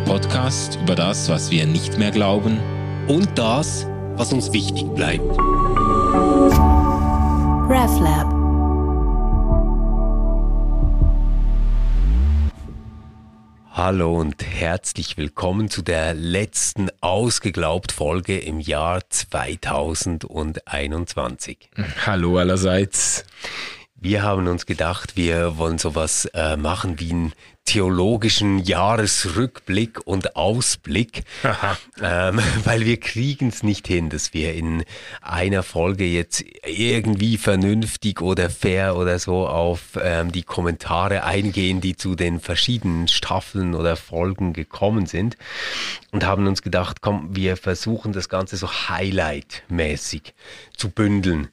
der Podcast über das, was wir nicht mehr glauben und das, was uns wichtig bleibt. RefLab Hallo und herzlich willkommen zu der letzten ausgeglaubt Folge im Jahr 2021. Hallo allerseits. Wir haben uns gedacht, wir wollen sowas äh, machen wie einen theologischen Jahresrückblick und Ausblick, ähm, weil wir kriegen es nicht hin, dass wir in einer Folge jetzt irgendwie vernünftig oder fair oder so auf ähm, die Kommentare eingehen, die zu den verschiedenen Staffeln oder Folgen gekommen sind und haben uns gedacht, komm, wir versuchen das Ganze so Highlight-mäßig zu bündeln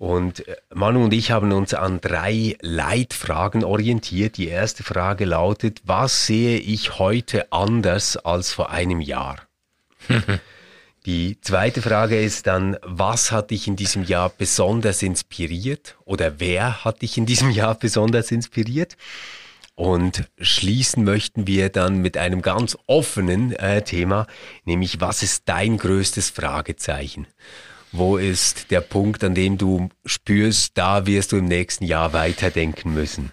und äh, Manu und ich haben uns an drei Leitfragen orientiert. Die erste Frage lautet, was sehe ich heute anders als vor einem Jahr? Die zweite Frage ist dann, was hat dich in diesem Jahr besonders inspiriert oder wer hat dich in diesem Jahr besonders inspiriert? Und schließen möchten wir dann mit einem ganz offenen äh, Thema, nämlich was ist dein größtes Fragezeichen? Wo ist der Punkt, an dem du spürst, da wirst du im nächsten Jahr weiterdenken müssen?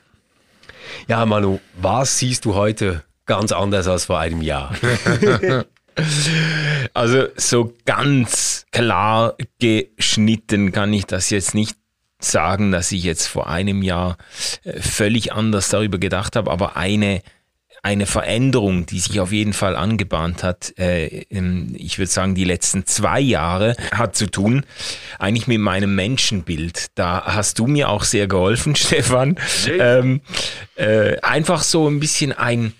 Ja, Manu, was siehst du heute ganz anders als vor einem Jahr? also so ganz klar geschnitten kann ich das jetzt nicht sagen, dass ich jetzt vor einem Jahr äh, völlig anders darüber gedacht habe, aber eine eine Veränderung, die sich auf jeden Fall angebahnt hat, äh, ich würde sagen, die letzten zwei Jahre, hat zu tun eigentlich mit meinem Menschenbild. Da hast du mir auch sehr geholfen, Stefan. Ähm, äh, einfach so ein bisschen ein,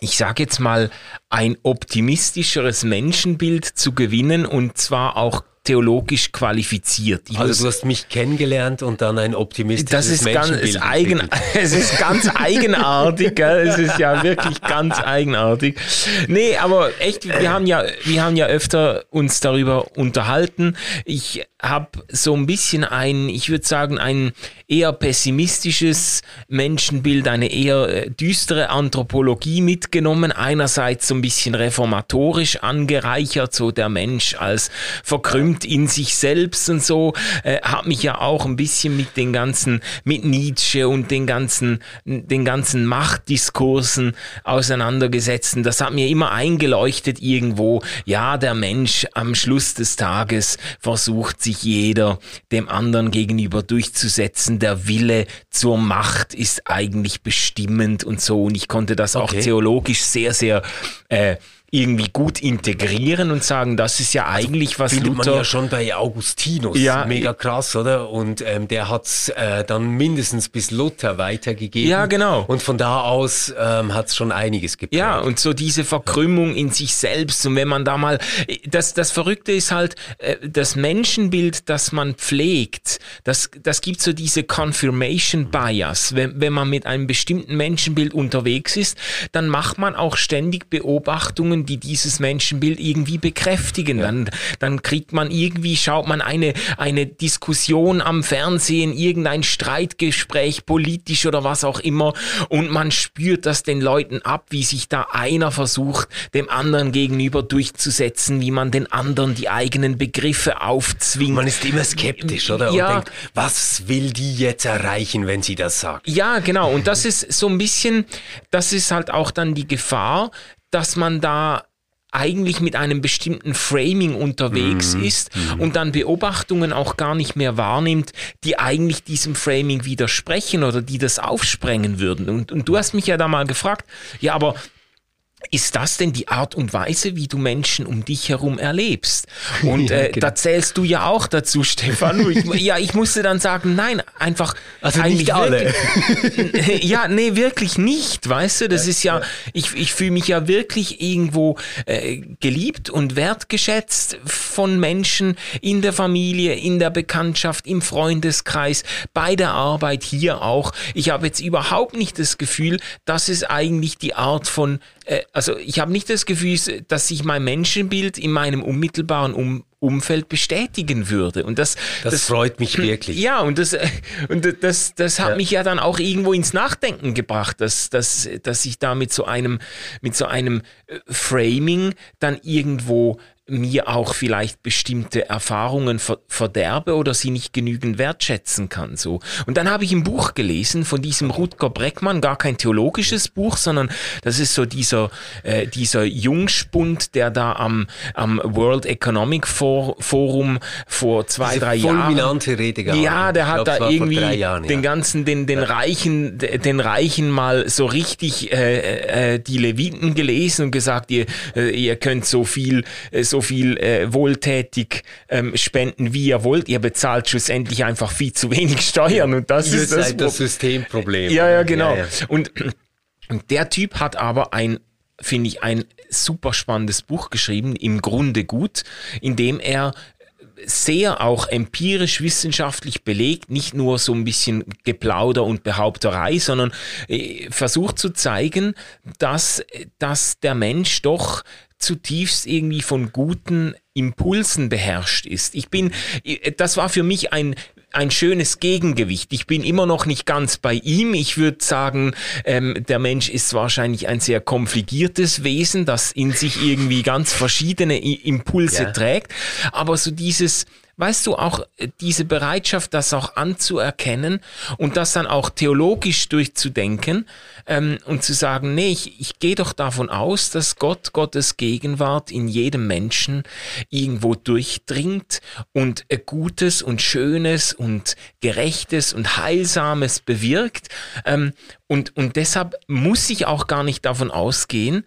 ich sage jetzt mal, ein optimistischeres Menschenbild zu gewinnen und zwar auch theologisch qualifiziert. Ich also du hast mich kennengelernt und dann ein optimistisches das ist ganz, ist eigen, Es ist ganz eigenartig, gell? es ist ja wirklich ganz eigenartig. Nee, aber echt, wir haben ja, wir haben ja öfter uns darüber unterhalten. Ich habe so ein bisschen ein, ich würde sagen, ein eher pessimistisches Menschenbild, eine eher äh, düstere Anthropologie mitgenommen. Einerseits so ein bisschen reformatorisch angereichert, so der Mensch als verkrümmt in sich selbst und so. Äh, hat mich ja auch ein bisschen mit den ganzen, mit Nietzsche und den ganzen, den ganzen Machtdiskursen auseinandergesetzt. Und das hat mir immer eingeleuchtet irgendwo. Ja, der Mensch am Schluss des Tages versucht sich sich jeder dem anderen gegenüber durchzusetzen. Der Wille zur Macht ist eigentlich bestimmend und so. Und ich konnte das okay. auch theologisch sehr, sehr äh, irgendwie gut integrieren und sagen, das ist ja eigentlich was Findet Luther... man ja schon bei Augustinus, ja, mega krass, oder? Und ähm, der hat's äh, dann mindestens bis Luther weitergegeben. Ja, genau. Und von da aus ähm, hat's schon einiges geprägt. Ja, und so diese Verkrümmung in sich selbst und wenn man da mal... Das, das Verrückte ist halt, äh, das Menschenbild, das man pflegt, das, das gibt so diese Confirmation Bias. Wenn, wenn man mit einem bestimmten Menschenbild unterwegs ist, dann macht man auch ständig Beobachtungen die dieses Menschenbild irgendwie bekräftigen. Ja. Dann, dann kriegt man irgendwie, schaut man eine, eine Diskussion am Fernsehen, irgendein Streitgespräch, politisch oder was auch immer, und man spürt das den Leuten ab, wie sich da einer versucht, dem anderen gegenüber durchzusetzen, wie man den anderen die eigenen Begriffe aufzwingt. Man ist immer skeptisch, oder? Ja. Und denkt, was will die jetzt erreichen, wenn sie das sagt? Ja, genau. Und das ist so ein bisschen, das ist halt auch dann die Gefahr, dass man da eigentlich mit einem bestimmten Framing unterwegs mhm. ist mhm. und dann Beobachtungen auch gar nicht mehr wahrnimmt, die eigentlich diesem Framing widersprechen oder die das aufsprengen würden. Und, und du hast mich ja da mal gefragt, ja, aber ist das denn die Art und Weise, wie du Menschen um dich herum erlebst? Und ja, äh, genau. da zählst du ja auch dazu, Stefan. Ich, ja, ich musste dann sagen, nein, einfach also nicht alle. Wirklich, ja, nee, wirklich nicht, weißt du? Das ja, ist ja, ja. ich, ich fühle mich ja wirklich irgendwo äh, geliebt und wertgeschätzt von Menschen in der Familie, in der Bekanntschaft, im Freundeskreis, bei der Arbeit hier auch. Ich habe jetzt überhaupt nicht das Gefühl, dass es eigentlich die Art von also ich habe nicht das Gefühl, dass sich mein Menschenbild in meinem unmittelbaren um Umfeld bestätigen würde. Und das, das, das freut mich wirklich. Ja, und das, äh, und das, das hat ja. mich ja dann auch irgendwo ins Nachdenken gebracht, dass, dass, dass ich da mit so einem, mit so einem äh, Framing dann irgendwo mir auch vielleicht bestimmte Erfahrungen verderbe oder sie nicht genügend wertschätzen kann. So. Und dann habe ich ein Buch gelesen von diesem Rutger Breckmann, gar kein theologisches Buch, sondern das ist so dieser, äh, dieser Jungspund, der da am, am World Economic Forum vor zwei, drei Jahren. Rede gehabt. Ja, der hat glaub, da irgendwie Jahren, den ganzen, den, den ja. Reichen, den Reichen mal so richtig äh, äh, die Leviten gelesen und gesagt, ihr, äh, ihr könnt so viel, äh, so viel äh, wohltätig ähm, spenden, wie ihr wollt. Ihr bezahlt schlussendlich einfach viel zu wenig Steuern und das ihr ist das, das Systemproblem. Ja, ja, genau. Ja, ja. Und, und der Typ hat aber ein finde ich, ein super spannendes Buch geschrieben, im Grunde gut, in dem er sehr auch empirisch wissenschaftlich belegt, nicht nur so ein bisschen Geplauder und Behaupterei, sondern äh, versucht zu zeigen, dass, dass der Mensch doch zutiefst irgendwie von guten Impulsen beherrscht ist. Ich bin, das war für mich ein ein schönes Gegengewicht. Ich bin immer noch nicht ganz bei ihm. Ich würde sagen, ähm, der Mensch ist wahrscheinlich ein sehr konfligiertes Wesen, das in sich irgendwie ganz verschiedene Impulse ja. trägt. Aber so dieses, weißt du, auch äh, diese Bereitschaft, das auch anzuerkennen und das dann auch theologisch durchzudenken ähm, und zu sagen, nee, ich, ich gehe doch davon aus, dass Gott, Gottes Gegenwart in jedem Menschen irgendwo durchdringt und äh, Gutes und Schönes und Gerechtes und Heilsames bewirkt. Ähm, und, und deshalb muss ich auch gar nicht davon ausgehen,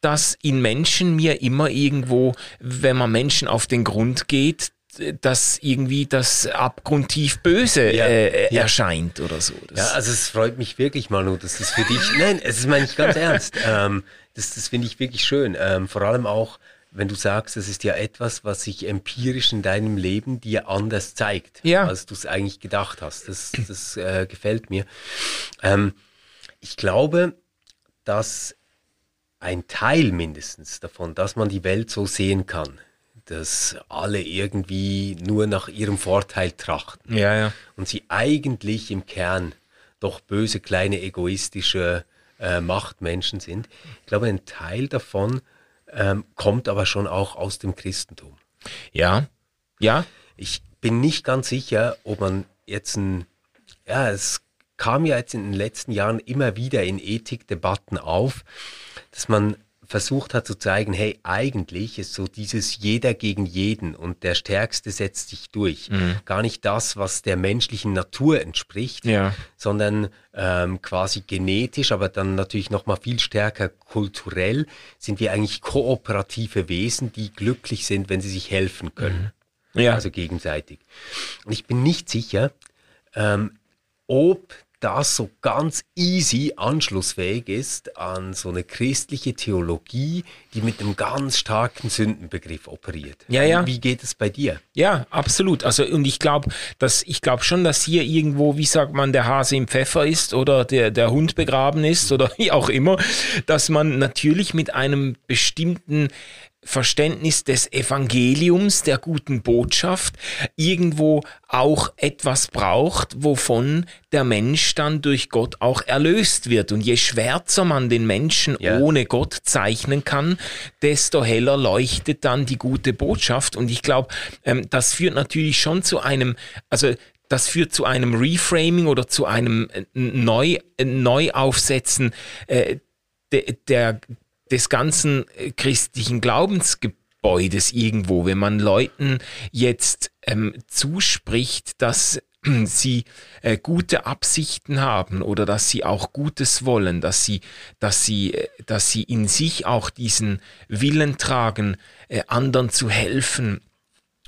dass in Menschen mir immer irgendwo, wenn man Menschen auf den Grund geht, dass irgendwie das abgrundtief böse ja, äh, ja. erscheint oder so. Das ja, also es freut mich wirklich, Manu, dass das für dich, nein, es ist meine ich ganz ernst, ähm, das, das finde ich wirklich schön, ähm, vor allem auch, wenn du sagst, das ist ja etwas, was sich empirisch in deinem Leben dir anders zeigt, ja. als du es eigentlich gedacht hast. Das, das äh, gefällt mir. Ähm, ich glaube, dass ein Teil mindestens davon, dass man die Welt so sehen kann, dass alle irgendwie nur nach ihrem Vorteil trachten. Ja, ja. Und sie eigentlich im Kern doch böse, kleine, egoistische äh, Machtmenschen sind. Ich glaube, ein Teil davon ähm, kommt aber schon auch aus dem Christentum. Ja, ja. Ich bin nicht ganz sicher, ob man jetzt ein, ja, es kam ja jetzt in den letzten Jahren immer wieder in Ethikdebatten auf, dass man versucht hat zu zeigen, hey, eigentlich ist so dieses jeder gegen jeden und der Stärkste setzt sich durch. Mhm. Gar nicht das, was der menschlichen Natur entspricht, ja. sondern ähm, quasi genetisch, aber dann natürlich nochmal viel stärker kulturell sind wir eigentlich kooperative Wesen, die glücklich sind, wenn sie sich helfen können. Mhm. Ja. Also gegenseitig. Und ich bin nicht sicher, ähm, ob das so ganz easy anschlussfähig ist an so eine christliche Theologie, die mit einem ganz starken Sündenbegriff operiert. Ja, ja. Wie geht es bei dir? Ja, absolut. Also und ich glaube, dass ich glaube schon, dass hier irgendwo, wie sagt man, der Hase im Pfeffer ist oder der der Hund begraben ist oder wie auch immer, dass man natürlich mit einem bestimmten Verständnis des Evangeliums, der guten Botschaft, irgendwo auch etwas braucht, wovon der Mensch dann durch Gott auch erlöst wird. Und je schwärzer man den Menschen ja. ohne Gott zeichnen kann, desto heller leuchtet dann die gute Botschaft. Und ich glaube, ähm, das führt natürlich schon zu einem, also das führt zu einem Reframing oder zu einem äh, Neu, äh, Neuaufsetzen äh, der, der des ganzen äh, christlichen Glaubensgebäudes irgendwo, wenn man Leuten jetzt ähm, zuspricht, dass sie äh, gute Absichten haben oder dass sie auch Gutes wollen, dass sie, dass sie, äh, dass sie in sich auch diesen Willen tragen, äh, anderen zu helfen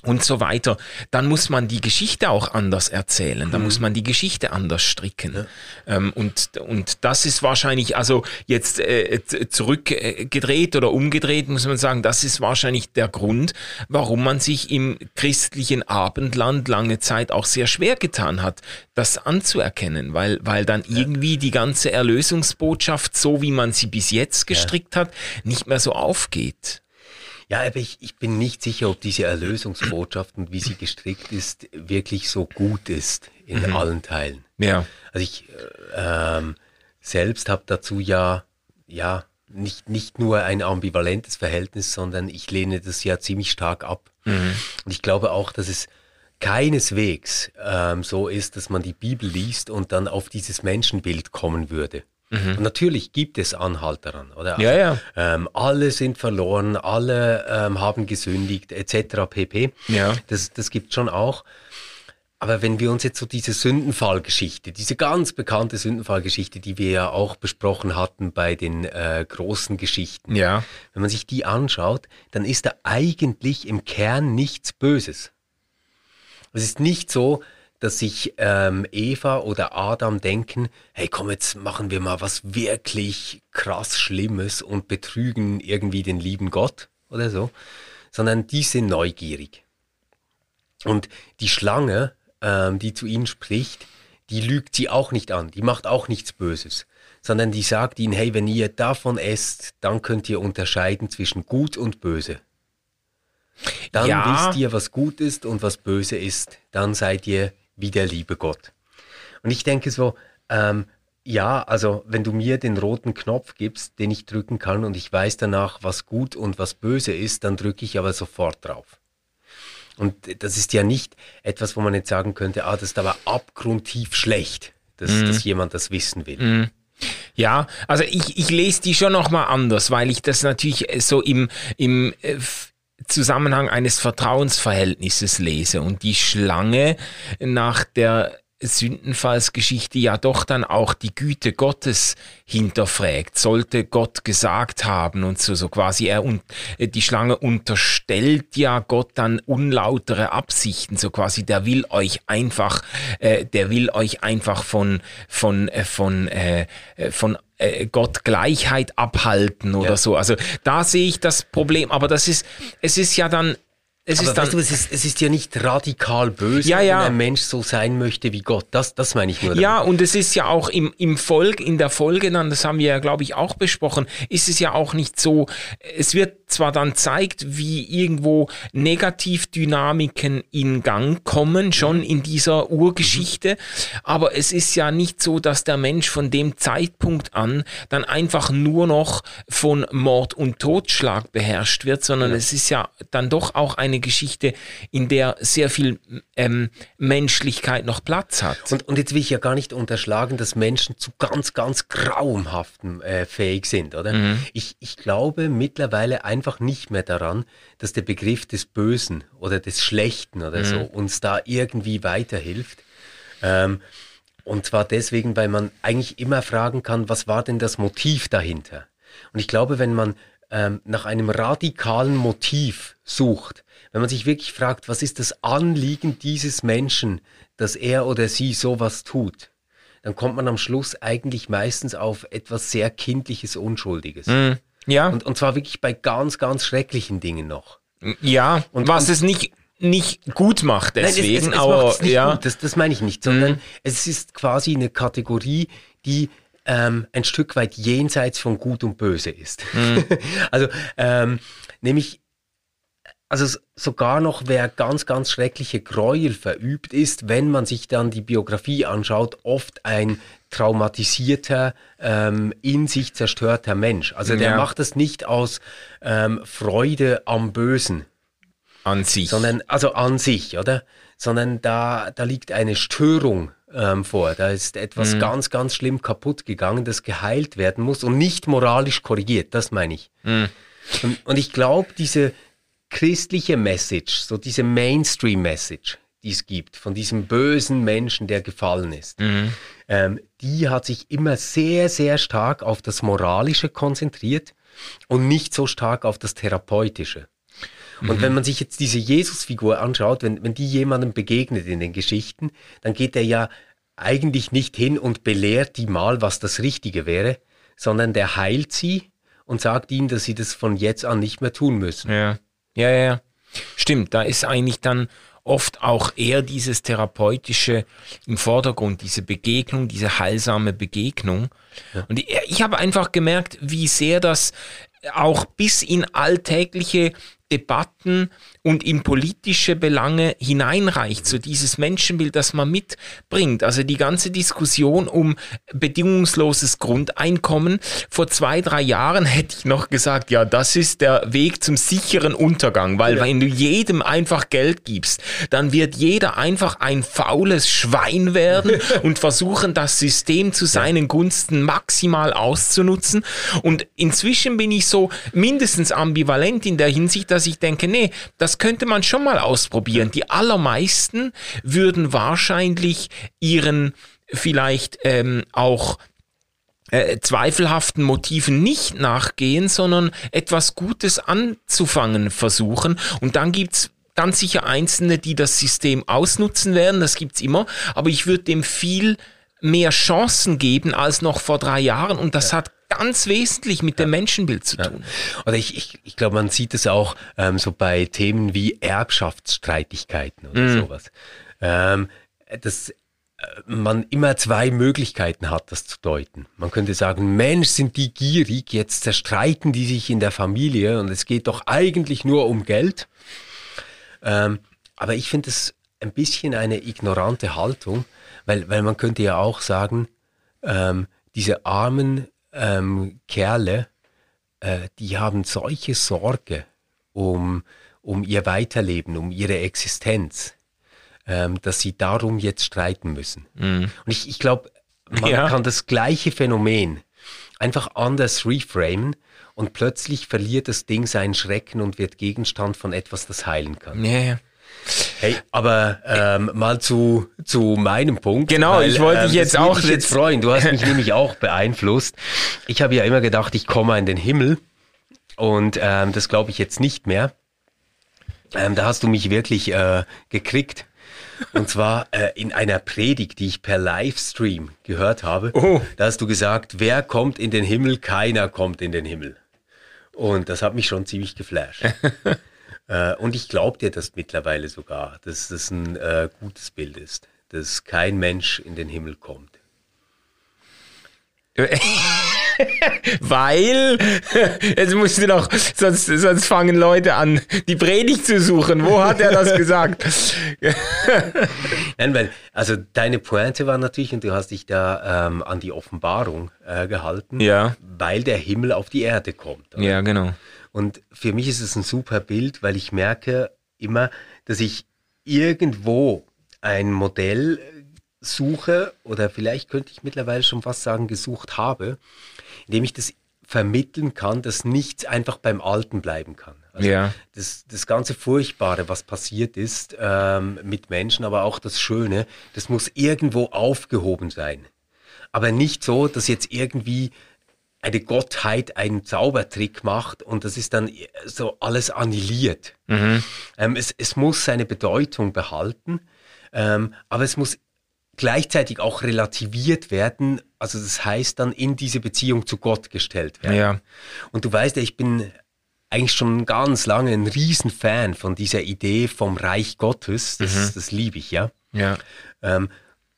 und so weiter, dann muss man die Geschichte auch anders erzählen, dann mhm. muss man die Geschichte anders stricken. Ja. Ähm, und, und das ist wahrscheinlich, also jetzt äh, zurückgedreht oder umgedreht, muss man sagen, das ist wahrscheinlich der Grund, warum man sich im christlichen Abendland lange Zeit auch sehr schwer getan hat, das anzuerkennen, weil, weil dann ja. irgendwie die ganze Erlösungsbotschaft, so wie man sie bis jetzt gestrickt ja. hat, nicht mehr so aufgeht. Ja, aber ich, ich bin nicht sicher, ob diese Erlösungsbotschaft und wie sie gestrickt ist, wirklich so gut ist in mhm. allen Teilen. Ja. Also ich äh, ähm, selbst habe dazu ja, ja, nicht, nicht nur ein ambivalentes Verhältnis, sondern ich lehne das ja ziemlich stark ab. Mhm. Und ich glaube auch, dass es keineswegs ähm, so ist, dass man die Bibel liest und dann auf dieses Menschenbild kommen würde. Mhm. Und natürlich gibt es Anhalt daran, oder? Also, ja, ja. Ähm, alle sind verloren, alle ähm, haben gesündigt, etc. pp. Ja. Das, das gibt schon auch. Aber wenn wir uns jetzt so diese Sündenfallgeschichte, diese ganz bekannte Sündenfallgeschichte, die wir ja auch besprochen hatten bei den äh, großen Geschichten, ja. wenn man sich die anschaut, dann ist da eigentlich im Kern nichts Böses. Es ist nicht so, dass sich ähm, Eva oder Adam denken, hey komm, jetzt machen wir mal was wirklich krass Schlimmes und betrügen irgendwie den lieben Gott oder so, sondern die sind neugierig. Und die Schlange, ähm, die zu ihnen spricht, die lügt sie auch nicht an, die macht auch nichts Böses, sondern die sagt ihnen, hey, wenn ihr davon esst, dann könnt ihr unterscheiden zwischen gut und böse. Dann ja. wisst ihr, was gut ist und was böse ist. Dann seid ihr wie der liebe Gott. Und ich denke so, ähm, ja, also wenn du mir den roten Knopf gibst, den ich drücken kann und ich weiß danach, was gut und was böse ist, dann drücke ich aber sofort drauf. Und das ist ja nicht etwas, wo man jetzt sagen könnte, ah, das ist aber abgrundtief schlecht, dass, mhm. dass jemand das wissen will. Mhm. Ja, also ich, ich lese die schon nochmal anders, weil ich das natürlich so im, im äh, Zusammenhang eines Vertrauensverhältnisses lese und die Schlange nach der Sündenfallsgeschichte ja doch dann auch die Güte Gottes hinterfragt. Sollte Gott gesagt haben und so, so quasi er und die Schlange unterstellt ja Gott dann unlautere Absichten, so quasi der will euch einfach, äh, der will euch einfach von von äh, von äh, von äh, Gott Gleichheit abhalten oder ja. so. Also da sehe ich das Problem, aber das ist, es ist ja dann es ist dann, weißt du, es ist, es ist ja nicht radikal böse, ja, ja. wenn ein Mensch so sein möchte wie Gott. Das, das meine ich nur. Damit. Ja, und es ist ja auch im, im Volk, in der Folge dann, das haben wir ja, glaube ich, auch besprochen, ist es ja auch nicht so, es wird zwar dann zeigt, wie irgendwo Negativdynamiken in Gang kommen, schon mhm. in dieser Urgeschichte, mhm. aber es ist ja nicht so, dass der Mensch von dem Zeitpunkt an dann einfach nur noch von Mord und Totschlag beherrscht wird, sondern ja. es ist ja dann doch auch eine Geschichte, in der sehr viel ähm, Menschlichkeit noch Platz hat. Und, und jetzt will ich ja gar nicht unterschlagen, dass Menschen zu ganz, ganz grauenhaften äh, fähig sind, oder? Mhm. Ich, ich glaube mittlerweile einfach nicht mehr daran, dass der Begriff des Bösen oder des Schlechten oder mhm. so uns da irgendwie weiterhilft. Ähm, und zwar deswegen, weil man eigentlich immer fragen kann, was war denn das Motiv dahinter? Und ich glaube, wenn man ähm, nach einem radikalen Motiv sucht, wenn man sich wirklich fragt, was ist das Anliegen dieses Menschen, dass er oder sie sowas tut, dann kommt man am Schluss eigentlich meistens auf etwas sehr Kindliches, Unschuldiges. Mm, ja. Und, und zwar wirklich bei ganz, ganz schrecklichen Dingen noch. Ja, und was und, es nicht nicht gut macht deswegen, Nein, es, es, es aber ja, gut, das, das meine ich nicht, sondern mm. es ist quasi eine Kategorie, die ähm, ein Stück weit jenseits von Gut und Böse ist. Mm. also ähm, nämlich also sogar noch, wer ganz, ganz schreckliche Gräuel verübt ist, wenn man sich dann die Biografie anschaut, oft ein traumatisierter, ähm, in sich zerstörter Mensch. Also der ja. macht das nicht aus ähm, Freude am Bösen. An sich. Sondern, also an sich, oder? Sondern da, da liegt eine Störung ähm, vor. Da ist etwas mhm. ganz, ganz schlimm kaputt gegangen, das geheilt werden muss und nicht moralisch korrigiert. Das meine ich. Mhm. Und, und ich glaube, diese, christliche Message, so diese Mainstream-Message, die es gibt, von diesem bösen Menschen, der gefallen ist, mhm. ähm, die hat sich immer sehr, sehr stark auf das Moralische konzentriert und nicht so stark auf das Therapeutische. Und mhm. wenn man sich jetzt diese Jesus-Figur anschaut, wenn, wenn die jemandem begegnet in den Geschichten, dann geht er ja eigentlich nicht hin und belehrt die mal, was das Richtige wäre, sondern der heilt sie und sagt ihnen, dass sie das von jetzt an nicht mehr tun müssen. Ja, ja, ja. Stimmt, da ist eigentlich dann oft auch eher dieses Therapeutische im Vordergrund, diese Begegnung, diese heilsame Begegnung. Ja. Und ich, ich habe einfach gemerkt, wie sehr das auch bis in alltägliche Debatten und in politische Belange hineinreicht, so dieses Menschenbild, das man mitbringt. Also die ganze Diskussion um bedingungsloses Grundeinkommen. Vor zwei, drei Jahren hätte ich noch gesagt, ja, das ist der Weg zum sicheren Untergang, weil ja. wenn du jedem einfach Geld gibst, dann wird jeder einfach ein faules Schwein werden und versuchen, das System zu seinen Gunsten maximal auszunutzen. Und inzwischen bin ich so mindestens ambivalent in der Hinsicht, dass ich denke, nee, das das könnte man schon mal ausprobieren. Die allermeisten würden wahrscheinlich ihren vielleicht ähm, auch äh, zweifelhaften Motiven nicht nachgehen, sondern etwas Gutes anzufangen versuchen. Und dann gibt's ganz sicher Einzelne, die das System ausnutzen werden, das gibt's immer, aber ich würde dem viel mehr Chancen geben als noch vor drei Jahren und das ja. hat ganz wesentlich mit dem Menschenbild zu tun. Oder ich, ich, ich glaube, man sieht es auch ähm, so bei Themen wie Erbschaftsstreitigkeiten oder mm. sowas. Ähm, dass äh, man immer zwei Möglichkeiten hat, das zu deuten. Man könnte sagen, Mensch, sind die gierig, jetzt zerstreiten die sich in der Familie und es geht doch eigentlich nur um Geld. Ähm, aber ich finde es ein bisschen eine ignorante Haltung, weil, weil man könnte ja auch sagen, ähm, diese armen ähm, Kerle, äh, die haben solche Sorge um, um ihr Weiterleben, um ihre Existenz, ähm, dass sie darum jetzt streiten müssen. Mhm. Und ich, ich glaube, man ja. kann das gleiche Phänomen einfach anders reframen und plötzlich verliert das Ding seinen Schrecken und wird Gegenstand von etwas, das heilen kann. Ja, Hey, aber ähm, mal zu, zu meinem Punkt. Genau, weil, ich wollte dich ähm, jetzt auch dich jetzt freuen. Du hast mich nämlich auch beeinflusst. Ich habe ja immer gedacht, ich komme in den Himmel und ähm, das glaube ich jetzt nicht mehr. Ähm, da hast du mich wirklich äh, gekriegt. Und zwar äh, in einer Predigt, die ich per Livestream gehört habe. Oh. Da hast du gesagt, wer kommt in den Himmel? Keiner kommt in den Himmel. Und das hat mich schon ziemlich geflasht. Äh, und ich glaube dir das mittlerweile sogar, dass das ein äh, gutes Bild ist, dass kein Mensch in den Himmel kommt. Weil, jetzt musst du doch, sonst, sonst fangen Leute an, die Predigt zu suchen. Wo hat er das gesagt? Nein, weil, also deine Pointe war natürlich, und du hast dich da ähm, an die Offenbarung äh, gehalten, ja. weil der Himmel auf die Erde kommt. Oder? Ja, genau. Und für mich ist es ein super Bild, weil ich merke immer, dass ich irgendwo ein Modell suche oder vielleicht könnte ich mittlerweile schon fast sagen, gesucht habe, indem ich das vermitteln kann, dass nichts einfach beim Alten bleiben kann. Also ja. das, das ganze Furchtbare, was passiert ist ähm, mit Menschen, aber auch das Schöne, das muss irgendwo aufgehoben sein. Aber nicht so, dass jetzt irgendwie eine Gottheit einen Zaubertrick macht und das ist dann so alles annihiliert. Mhm. Ähm, es, es muss seine Bedeutung behalten, ähm, aber es muss gleichzeitig auch relativiert werden. Also das heißt dann in diese Beziehung zu Gott gestellt werden. Ja. Und du weißt ja, ich bin eigentlich schon ganz lange ein Riesenfan von dieser Idee vom Reich Gottes. Das, mhm. das liebe ich, ja. Ja. Ähm,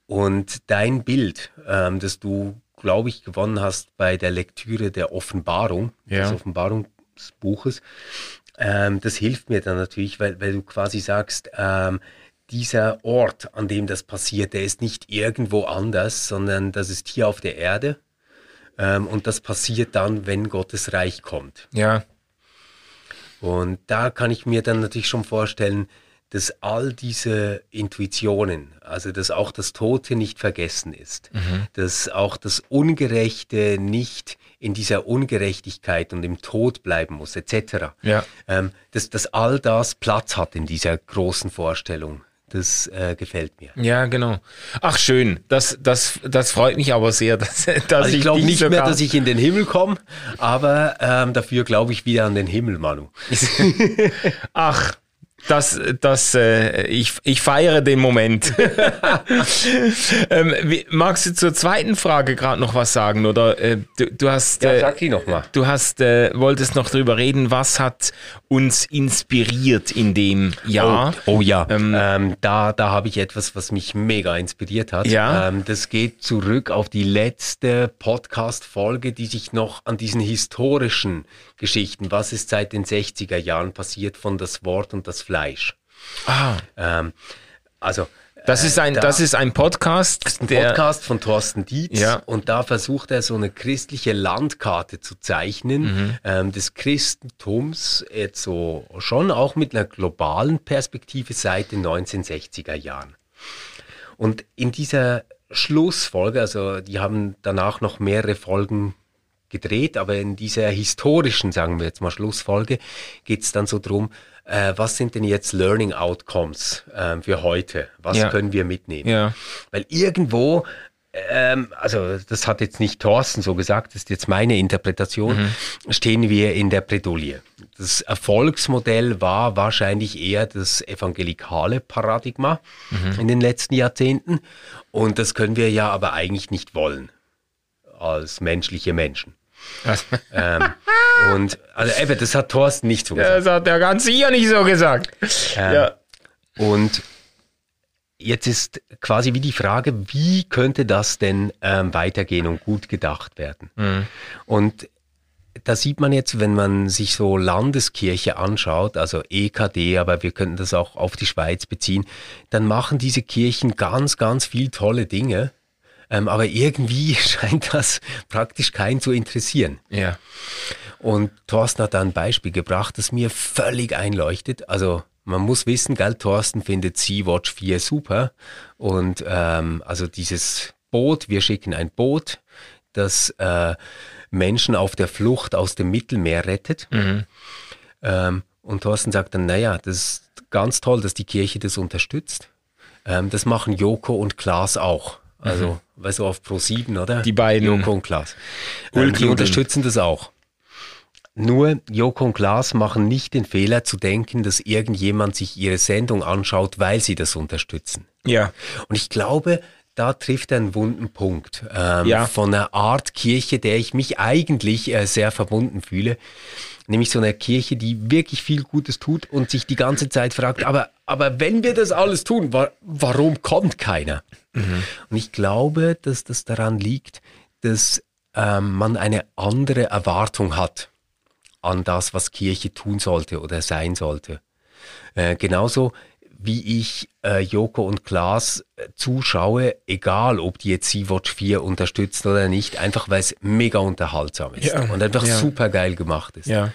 und dein Bild, ähm, das du glaube ich, gewonnen hast bei der Lektüre der Offenbarung, ja. des Offenbarungsbuches. Ähm, das hilft mir dann natürlich, weil, weil du quasi sagst, ähm, dieser Ort, an dem das passiert, der ist nicht irgendwo anders, sondern das ist hier auf der Erde. Ähm, und das passiert dann, wenn Gottes Reich kommt. Ja. Und da kann ich mir dann natürlich schon vorstellen, dass all diese Intuitionen, also dass auch das Tote nicht vergessen ist, mhm. dass auch das Ungerechte nicht in dieser Ungerechtigkeit und im Tod bleiben muss, etc. Ja. Ähm, dass, dass all das Platz hat in dieser großen Vorstellung das äh, gefällt mir. Ja, genau. Ach, schön. Das, das, das freut mich aber sehr, dass, dass Also ich glaube nicht sogar- mehr, dass ich in den Himmel komme, aber ähm, dafür glaube ich wieder an den Himmel, Manu. Ach, das, das, äh, ich, ich feiere den Moment. ähm, wie, magst du zur zweiten Frage gerade noch was sagen? Oder äh, du, du hast, Ja, äh, sag die noch mal. du hast, äh, wolltest noch drüber reden, was hat uns inspiriert in dem Jahr? Oh, oh ja, ähm, da, da habe ich etwas, was mich mega inspiriert hat. Ja? Ähm, das geht zurück auf die letzte Podcast-Folge, die sich noch an diesen historischen Geschichten, was ist seit den 60er Jahren passiert von das Wort und das Fleisch. Ah, Ähm, also das ist ein, da- das ist ein Podcast, ein der, Podcast von Thorsten Dietz Ja. und da versucht er so eine christliche Landkarte zu zeichnen Mhm. ähm, des Christentums jetzt so schon auch mit einer globalen Perspektive seit den 1960er Jahren. Und in dieser Schlussfolge, also die haben danach noch mehrere Folgen gedreht, aber in dieser historischen, sagen wir jetzt mal Schlussfolge, geht es dann so drum, äh, was sind denn jetzt Learning Outcomes ähm, für heute? Was Ja. können wir mitnehmen? ja, Weil irgendwo, ähm, also das hat jetzt nicht Thorsten so gesagt, das ist jetzt meine Interpretation, stehen wir in der Bredouille. Das Erfolgsmodell war wahrscheinlich eher das evangelikale Paradigma in den letzten Jahrzehnten. Und das können wir ja aber eigentlich nicht wollen als menschliche Menschen. Ähm, und also eben, das hat Thorsten nicht so gesagt. das hat der ganz sicher nicht so gesagt. Ähm, Ja. Und jetzt ist quasi wie die Frage, wie könnte das denn ähm, weitergehen und gut gedacht werden? Und da sieht man jetzt, wenn man sich so Landeskirche anschaut, also EKD, aber wir könnten das auch auf die Schweiz beziehen, dann machen diese Kirchen ganz, ganz viel tolle Dinge. Ähm, aber irgendwie scheint das praktisch keinen zu interessieren. Ja. Und Thorsten hat da ein Beispiel gebracht, das mir völlig einleuchtet. Also man muss wissen, gell, Thorsten findet Sea-Watch 4 super. Und ähm, also dieses Boot, wir schicken ein Boot, das äh, Menschen auf der Flucht aus dem Mittelmeer rettet. Ähm, und Thorsten sagt dann, naja, das ist ganz toll, dass die Kirche das unterstützt. Ähm, das machen Joko und Klaas auch. Also, weißt du, auf Pro7, oder? Die beiden Joko und Klaas. Ähm, die unterstützen das auch. Nur Joko und Klaas machen nicht den Fehler zu denken, dass irgendjemand sich ihre Sendung anschaut, weil sie das unterstützen. Ja. Und ich glaube, da trifft er einen wunden Punkt ähm, Ja. von einer Art Kirche, der ich mich eigentlich äh, sehr verbunden fühle. Nämlich so einer Kirche, die wirklich viel Gutes tut und sich die ganze Zeit fragt, aber, aber wenn wir das alles tun, wa warum kommt keiner? Und ich glaube, dass das daran liegt, dass ähm, man eine andere Erwartung hat an das, was Kirche tun sollte oder sein sollte. Äh, genauso wie ich äh, Joko und Klaas äh, zuschaue, egal ob die jetzt Sea-Watch 4 unterstützen oder nicht, einfach weil es mega unterhaltsam ist Ja, und einfach ja. super geil gemacht ist. Ja.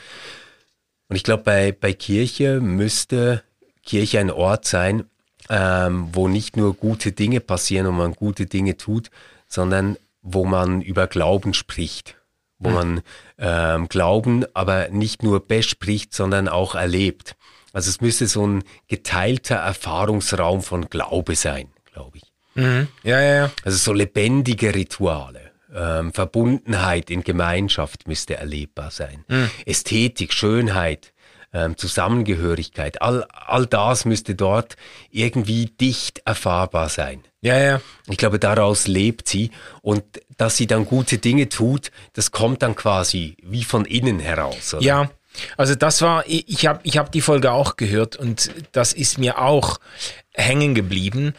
Und ich glaube, bei, bei Kirche müsste Kirche ein Ort sein, ähm, wo nicht nur gute Dinge passieren und man gute Dinge tut, sondern wo man über Glauben spricht. Wo man ähm, Glauben aber nicht nur bespricht, sondern auch erlebt. Also es müsste so ein geteilter Erfahrungsraum von Glaube sein, glaube ich. Mhm. Ja, ja, ja. Also so lebendige Rituale. Ähm, Verbundenheit in Gemeinschaft müsste erlebbar sein. Ästhetik, Schönheit, ähm, Zusammengehörigkeit, all, all das müsste dort irgendwie dicht erfahrbar sein. Ja, ja. Ich glaube, daraus lebt sie und dass sie dann gute Dinge tut, das kommt dann quasi wie von innen heraus. Oder? Ja, also das war, ich habe ich hab die Folge auch gehört und das ist mir auch hängen geblieben.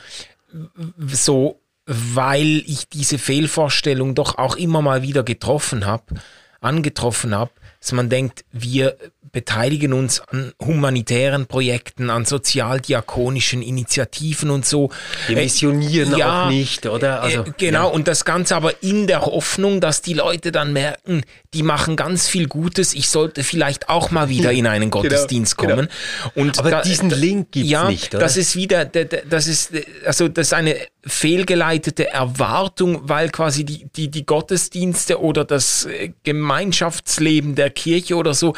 So, weil ich diese Fehlvorstellung doch auch immer mal wieder getroffen habe, angetroffen habe, dass man denkt, wir beteiligen uns an humanitären Projekten, an sozialdiakonischen Initiativen und so. Wir Äh, missionieren ja, auch nicht, oder? Also, äh, genau, und das Ganze aber in der Hoffnung, dass die Leute dann merken, die machen ganz viel Gutes, ich sollte vielleicht auch mal wieder in einen Gottesdienst genau. kommen. Und Aber diesen Link gibt's ja, nicht, oder? Das ist wieder, der- der- das ist, äh, also das ist eine fehlgeleitete Erwartung, weil quasi die, die, die Gottesdienste oder das äh, Gemeinschaftsleben der Kirche oder so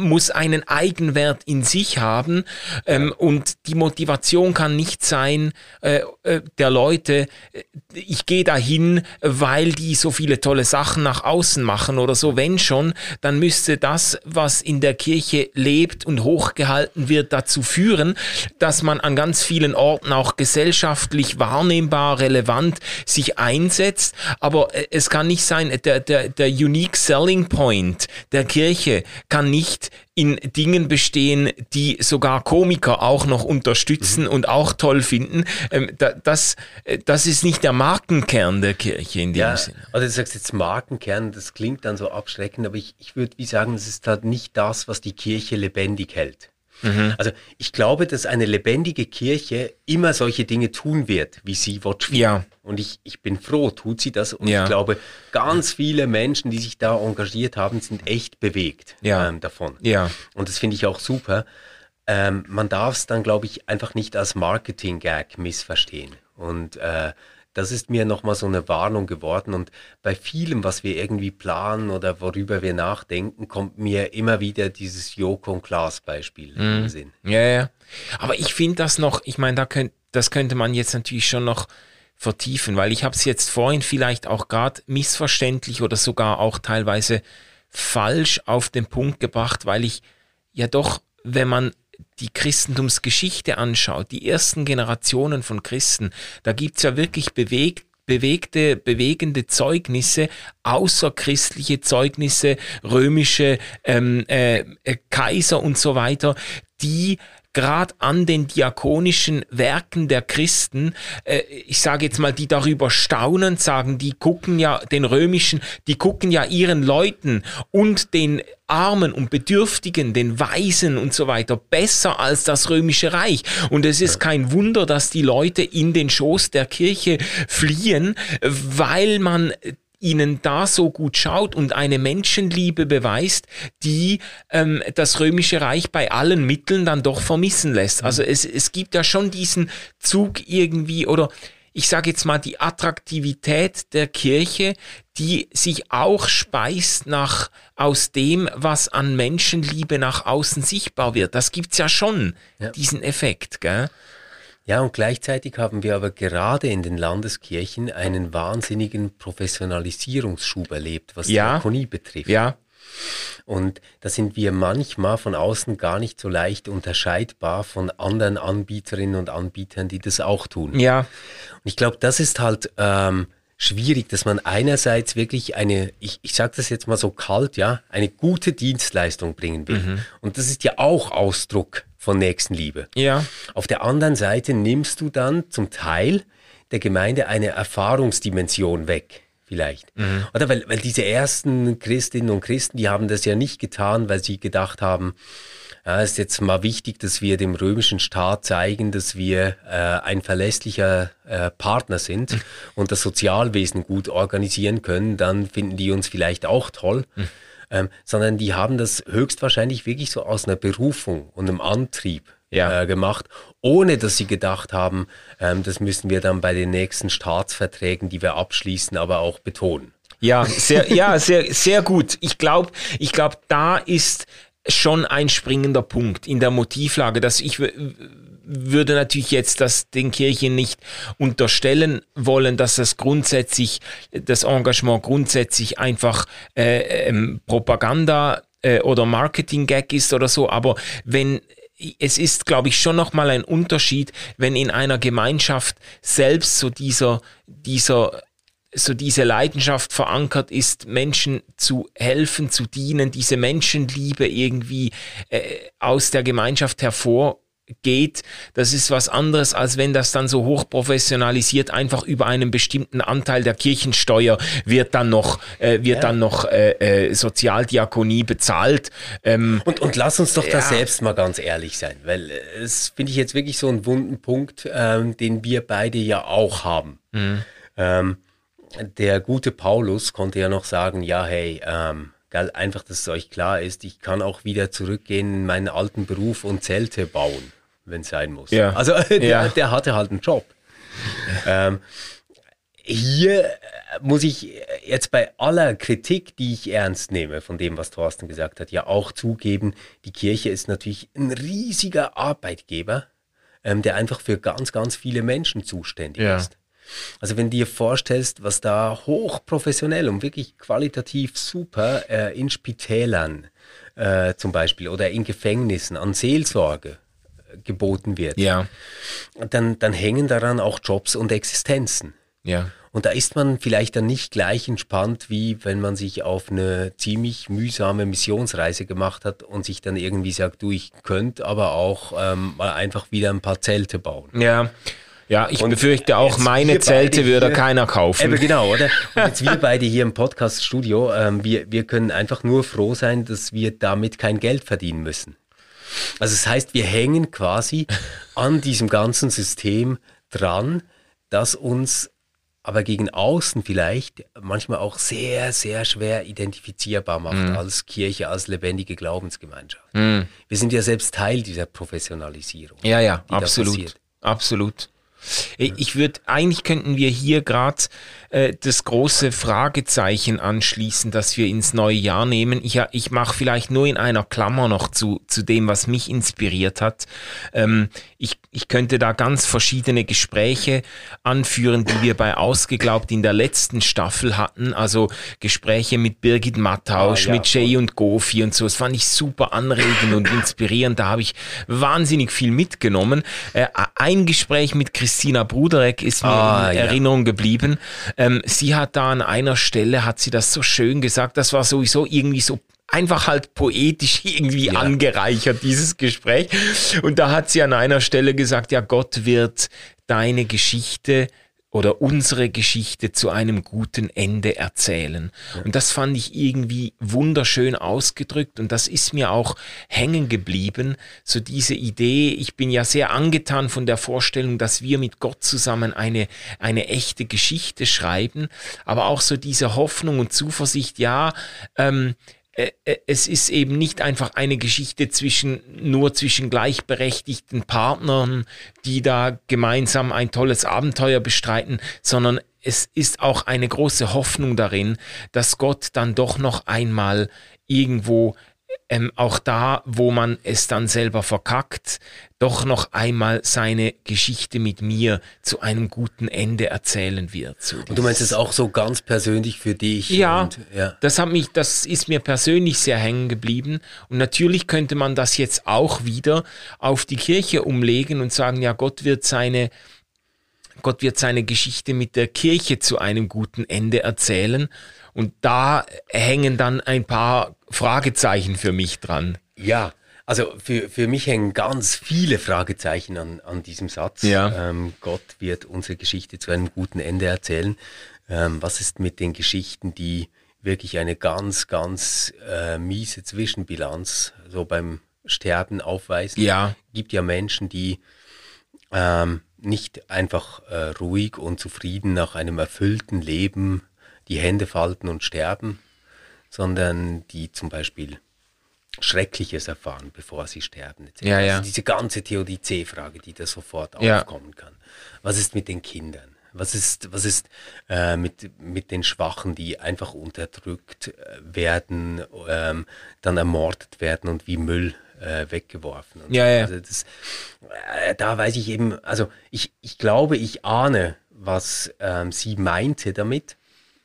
muss einen Eigenwert in sich haben ähm, und die Motivation kann nicht sein äh, äh, der Leute, äh, ich gehe dahin, weil die so viele tolle Sachen nach außen machen oder so. Wenn schon, dann müsste das, was in der Kirche lebt und hochgehalten wird, dazu führen, dass man an ganz vielen Orten auch gesellschaftlich wahrnehmbar, relevant sich einsetzt. Aber äh, es kann nicht sein, der, der, der Unique Selling Point der Kirche kann nicht in Dingen bestehen, die sogar Komiker auch noch unterstützen mhm. und auch toll finden. Ähm, da, das, äh, das ist nicht der Markenkern der Kirche in dem ja, Sinne. Also du sagst jetzt Markenkern, das klingt dann so abschreckend, aber ich, ich würde wie sagen, das ist halt nicht das, was die Kirche lebendig hält. Mhm. Also ich glaube, dass eine lebendige Kirche immer solche Dinge tun wird, wie sie Watch ja. Und ich, ich bin froh, tut sie das. Und ja. ich glaube, ganz viele Menschen, die sich da engagiert haben, sind echt bewegt ja. ähm, davon. Ja. Und das finde ich auch super. Ähm, man darf es dann, glaube ich, einfach nicht als Marketing-Gag missverstehen. Und äh, das ist mir nochmal so eine Warnung geworden. Und bei vielem, was wir irgendwie planen oder worüber wir nachdenken, kommt mir immer wieder dieses Joko und Klaas Beispiel mm. in den mhm. Sinn. Ja, ja. Aber ich finde das noch, ich meine, da könnt, das könnte man jetzt natürlich schon noch vertiefen, weil ich habe es jetzt vorhin vielleicht auch gerade missverständlich oder sogar auch teilweise falsch auf den Punkt gebracht, weil ich ja doch, wenn man die Christentumsgeschichte anschaut, die ersten Generationen von Christen, da gibt's ja wirklich bewegt, bewegte, bewegende Zeugnisse, außerchristliche Zeugnisse, römische ähm, äh, Kaiser und so weiter, die gerade an den diakonischen Werken der Christen, äh, ich sage jetzt mal, die darüber staunend sagen, die gucken ja den römischen, die gucken ja ihren Leuten und den Armen und Bedürftigen, den Weisen und so weiter besser als das römische Reich. Und es ist kein Wunder, dass die Leute in den Schoß der Kirche fliehen, weil man ihnen da so gut schaut und eine Menschenliebe beweist, die ähm, das Römische Reich bei allen Mitteln dann doch vermissen lässt. Mhm. Also es, es gibt ja schon diesen Zug irgendwie oder ich sage jetzt mal die Attraktivität der Kirche, die sich auch speist nach aus dem, was an Menschenliebe nach außen sichtbar wird. Das gibt's ja schon, ja. diesen Effekt, gell? Ja, und gleichzeitig haben wir aber gerade in den Landeskirchen einen wahnsinnigen Professionalisierungsschub erlebt, was ja. Diakonie betrifft. Ja. Und da sind wir manchmal von außen gar nicht so leicht unterscheidbar von anderen Anbieterinnen und Anbietern, die das auch tun. Ja. Und ich glaube, das ist halt ähm, schwierig, dass man einerseits wirklich eine, ich, ich sage das jetzt mal so kalt, ja, eine gute Dienstleistung bringen will. Mhm. Und das ist ja auch Ausdruck von Nächstenliebe. Ja. Auf der anderen Seite nimmst du dann zum Teil der Gemeinde eine Erfahrungsdimension weg vielleicht. Mhm. Oder weil, weil diese ersten Christinnen und Christen, die haben das ja nicht getan, weil sie gedacht haben, ja, ist jetzt mal wichtig, dass wir dem römischen Staat zeigen, dass wir äh, ein verlässlicher äh, Partner sind mhm. und das Sozialwesen gut organisieren können, dann finden die uns vielleicht auch toll. Mhm ähm, sondern die haben das höchstwahrscheinlich wirklich so aus einer Berufung und einem Antrieb ja. äh, gemacht, ohne dass sie gedacht haben, ähm, das müssen wir dann bei den nächsten Staatsverträgen, die wir abschließen, aber auch betonen. Ja, sehr, ja, sehr, sehr gut. Ich glaube, ich glaube, da ist schon ein springender Punkt in der Motivlage, dass ich würde natürlich jetzt das den Kirchen nicht unterstellen wollen, dass das grundsätzlich, das Engagement grundsätzlich einfach äh, ähm, Propaganda äh, oder Marketing-Gag ist oder so, aber wenn es ist, glaube ich, schon nochmal ein Unterschied, wenn in einer Gemeinschaft selbst so dieser, dieser so diese Leidenschaft verankert ist, Menschen zu helfen, zu dienen, diese Menschenliebe irgendwie äh, aus der Gemeinschaft hervor geht, das ist was anderes, als wenn das dann so hochprofessionalisiert einfach über einen bestimmten Anteil der Kirchensteuer wird dann noch, äh, wird ja. dann noch äh, äh, Sozialdiakonie bezahlt. Ähm, und, und lass uns doch ja. da selbst mal ganz ehrlich sein, weil äh, es finde ich jetzt wirklich so einen wunden Punkt, ähm, den wir beide ja auch haben. Mhm. Ähm, der gute Paulus konnte ja noch sagen, ja, hey, ähm, einfach, dass es euch klar ist, ich kann auch wieder zurückgehen in meinen alten Beruf und Zelte bauen wenn es sein muss. Ja. Also der, ja. der, hatte halt einen Job. ähm, hier muss ich jetzt bei aller Kritik, die ich ernst nehme von dem, was Thorsten gesagt hat, ja auch zugeben, die Kirche ist natürlich ein riesiger Arbeitgeber, ähm, der einfach für ganz, ganz viele Menschen zuständig Ja. ist. Also wenn du dir vorstellst, was da hochprofessionell und wirklich qualitativ super äh, in Spitälern äh, zum Beispiel oder in Gefängnissen an Seelsorge äh, geboten wird, Ja, dann, dann hängen daran auch Jobs und Existenzen. ja. Und da ist man vielleicht dann nicht gleich entspannt, wie wenn man sich auf eine ziemlich mühsame Missionsreise gemacht hat und sich dann irgendwie sagt, du, ich könnte aber auch ähm, mal einfach wieder ein paar Zelte bauen. Ja, ja ich Und befürchte auch, meine Zelte würde hier- keiner kaufen. Eben genau, oder? Und jetzt wir beide hier im Podcast-Studio, ähm, wir, wir können einfach nur froh sein, dass wir damit kein Geld verdienen müssen. Also das heißt, wir hängen quasi an diesem ganzen System dran, das uns aber gegen außen vielleicht manchmal auch sehr, sehr schwer identifizierbar macht Mhm. als Kirche, als lebendige Glaubensgemeinschaft. Wir sind ja selbst Teil dieser Professionalisierung. Ja, ja, absolut. Absolut. Ich ich würde, eigentlich könnten wir hier gerade äh, das große Fragezeichen anschließen, das wir ins neue Jahr nehmen. Ich, ich mache vielleicht nur in einer Klammer noch zu, zu dem, was mich inspiriert hat. Ähm, ich, ich könnte da ganz verschiedene Gespräche anführen, die wir bei Ausgeglaubt in der letzten Staffel hatten. Also Gespräche mit Birgit Mattausch, Ah, ja, mit Jay und Gofi und so. Das fand ich super anregend und inspirierend. Da habe ich wahnsinnig viel mitgenommen. Äh, ein Gespräch mit Christina Bruderek ist mir Ah, in ja. Erinnerung geblieben. Ähm, sie hat da an einer Stelle, hat sie das so schön gesagt, das war sowieso irgendwie so einfach halt poetisch irgendwie Ja. angereichert, dieses Gespräch. Und da hat sie an einer Stelle gesagt, ja, Gott wird deine Geschichte oder unsere Geschichte zu einem guten Ende erzählen. Und das fand ich irgendwie wunderschön ausgedrückt und das ist mir auch hängen geblieben. So diese Idee, ich bin ja sehr angetan von der Vorstellung, dass wir mit Gott zusammen eine, eine echte Geschichte schreiben, aber auch so diese Hoffnung und Zuversicht, ja, ähm, äh, äh, es ist eben nicht einfach eine Geschichte zwischen, nur zwischen gleichberechtigten Partnern, die da gemeinsam ein tolles Abenteuer bestreiten, sondern es ist auch eine große Hoffnung darin, dass Gott dann doch noch einmal irgendwo ähm, auch da, wo man es dann selber verkackt, doch noch einmal seine Geschichte mit mir zu einem guten Ende erzählen wird. So Und du meinst es auch so ganz persönlich für dich? ja, Und, ja. das hat mich, das ist mir persönlich sehr hängen geblieben. Und natürlich könnte man das jetzt auch wieder auf die Kirche umlegen und sagen, ja, Gott wird seine, Gott wird seine Geschichte mit der Kirche zu einem guten Ende erzählen. Und da hängen dann ein paar Fragezeichen für mich dran. Ja, also für, für mich hängen ganz viele Fragezeichen an, an diesem Satz. Ja. Ähm, Gott wird unsere Geschichte zu einem guten Ende erzählen. Ähm, was ist mit den Geschichten, die wirklich eine ganz, ganz äh, miese Zwischenbilanz so beim Sterben aufweisen? Ja. gibt ja Menschen, die ähm, nicht einfach äh, ruhig und zufrieden nach einem erfüllten Leben die Hände falten und sterben, sondern die zum Beispiel Schreckliches erfahren, bevor sie sterben. Ja, ja. Also diese ganze Theodizee-Frage, die da sofort Ja. aufkommen kann. Was ist mit den Kindern? Was ist, was ist äh, mit, mit den Schwachen, die einfach unterdrückt äh, werden, ähm, dann ermordet werden und wie Müll äh, weggeworfen? Ja, ja. Also das, äh, da weiß ich eben, also ich, ich glaube, ich ahne, was ähm, sie meinte damit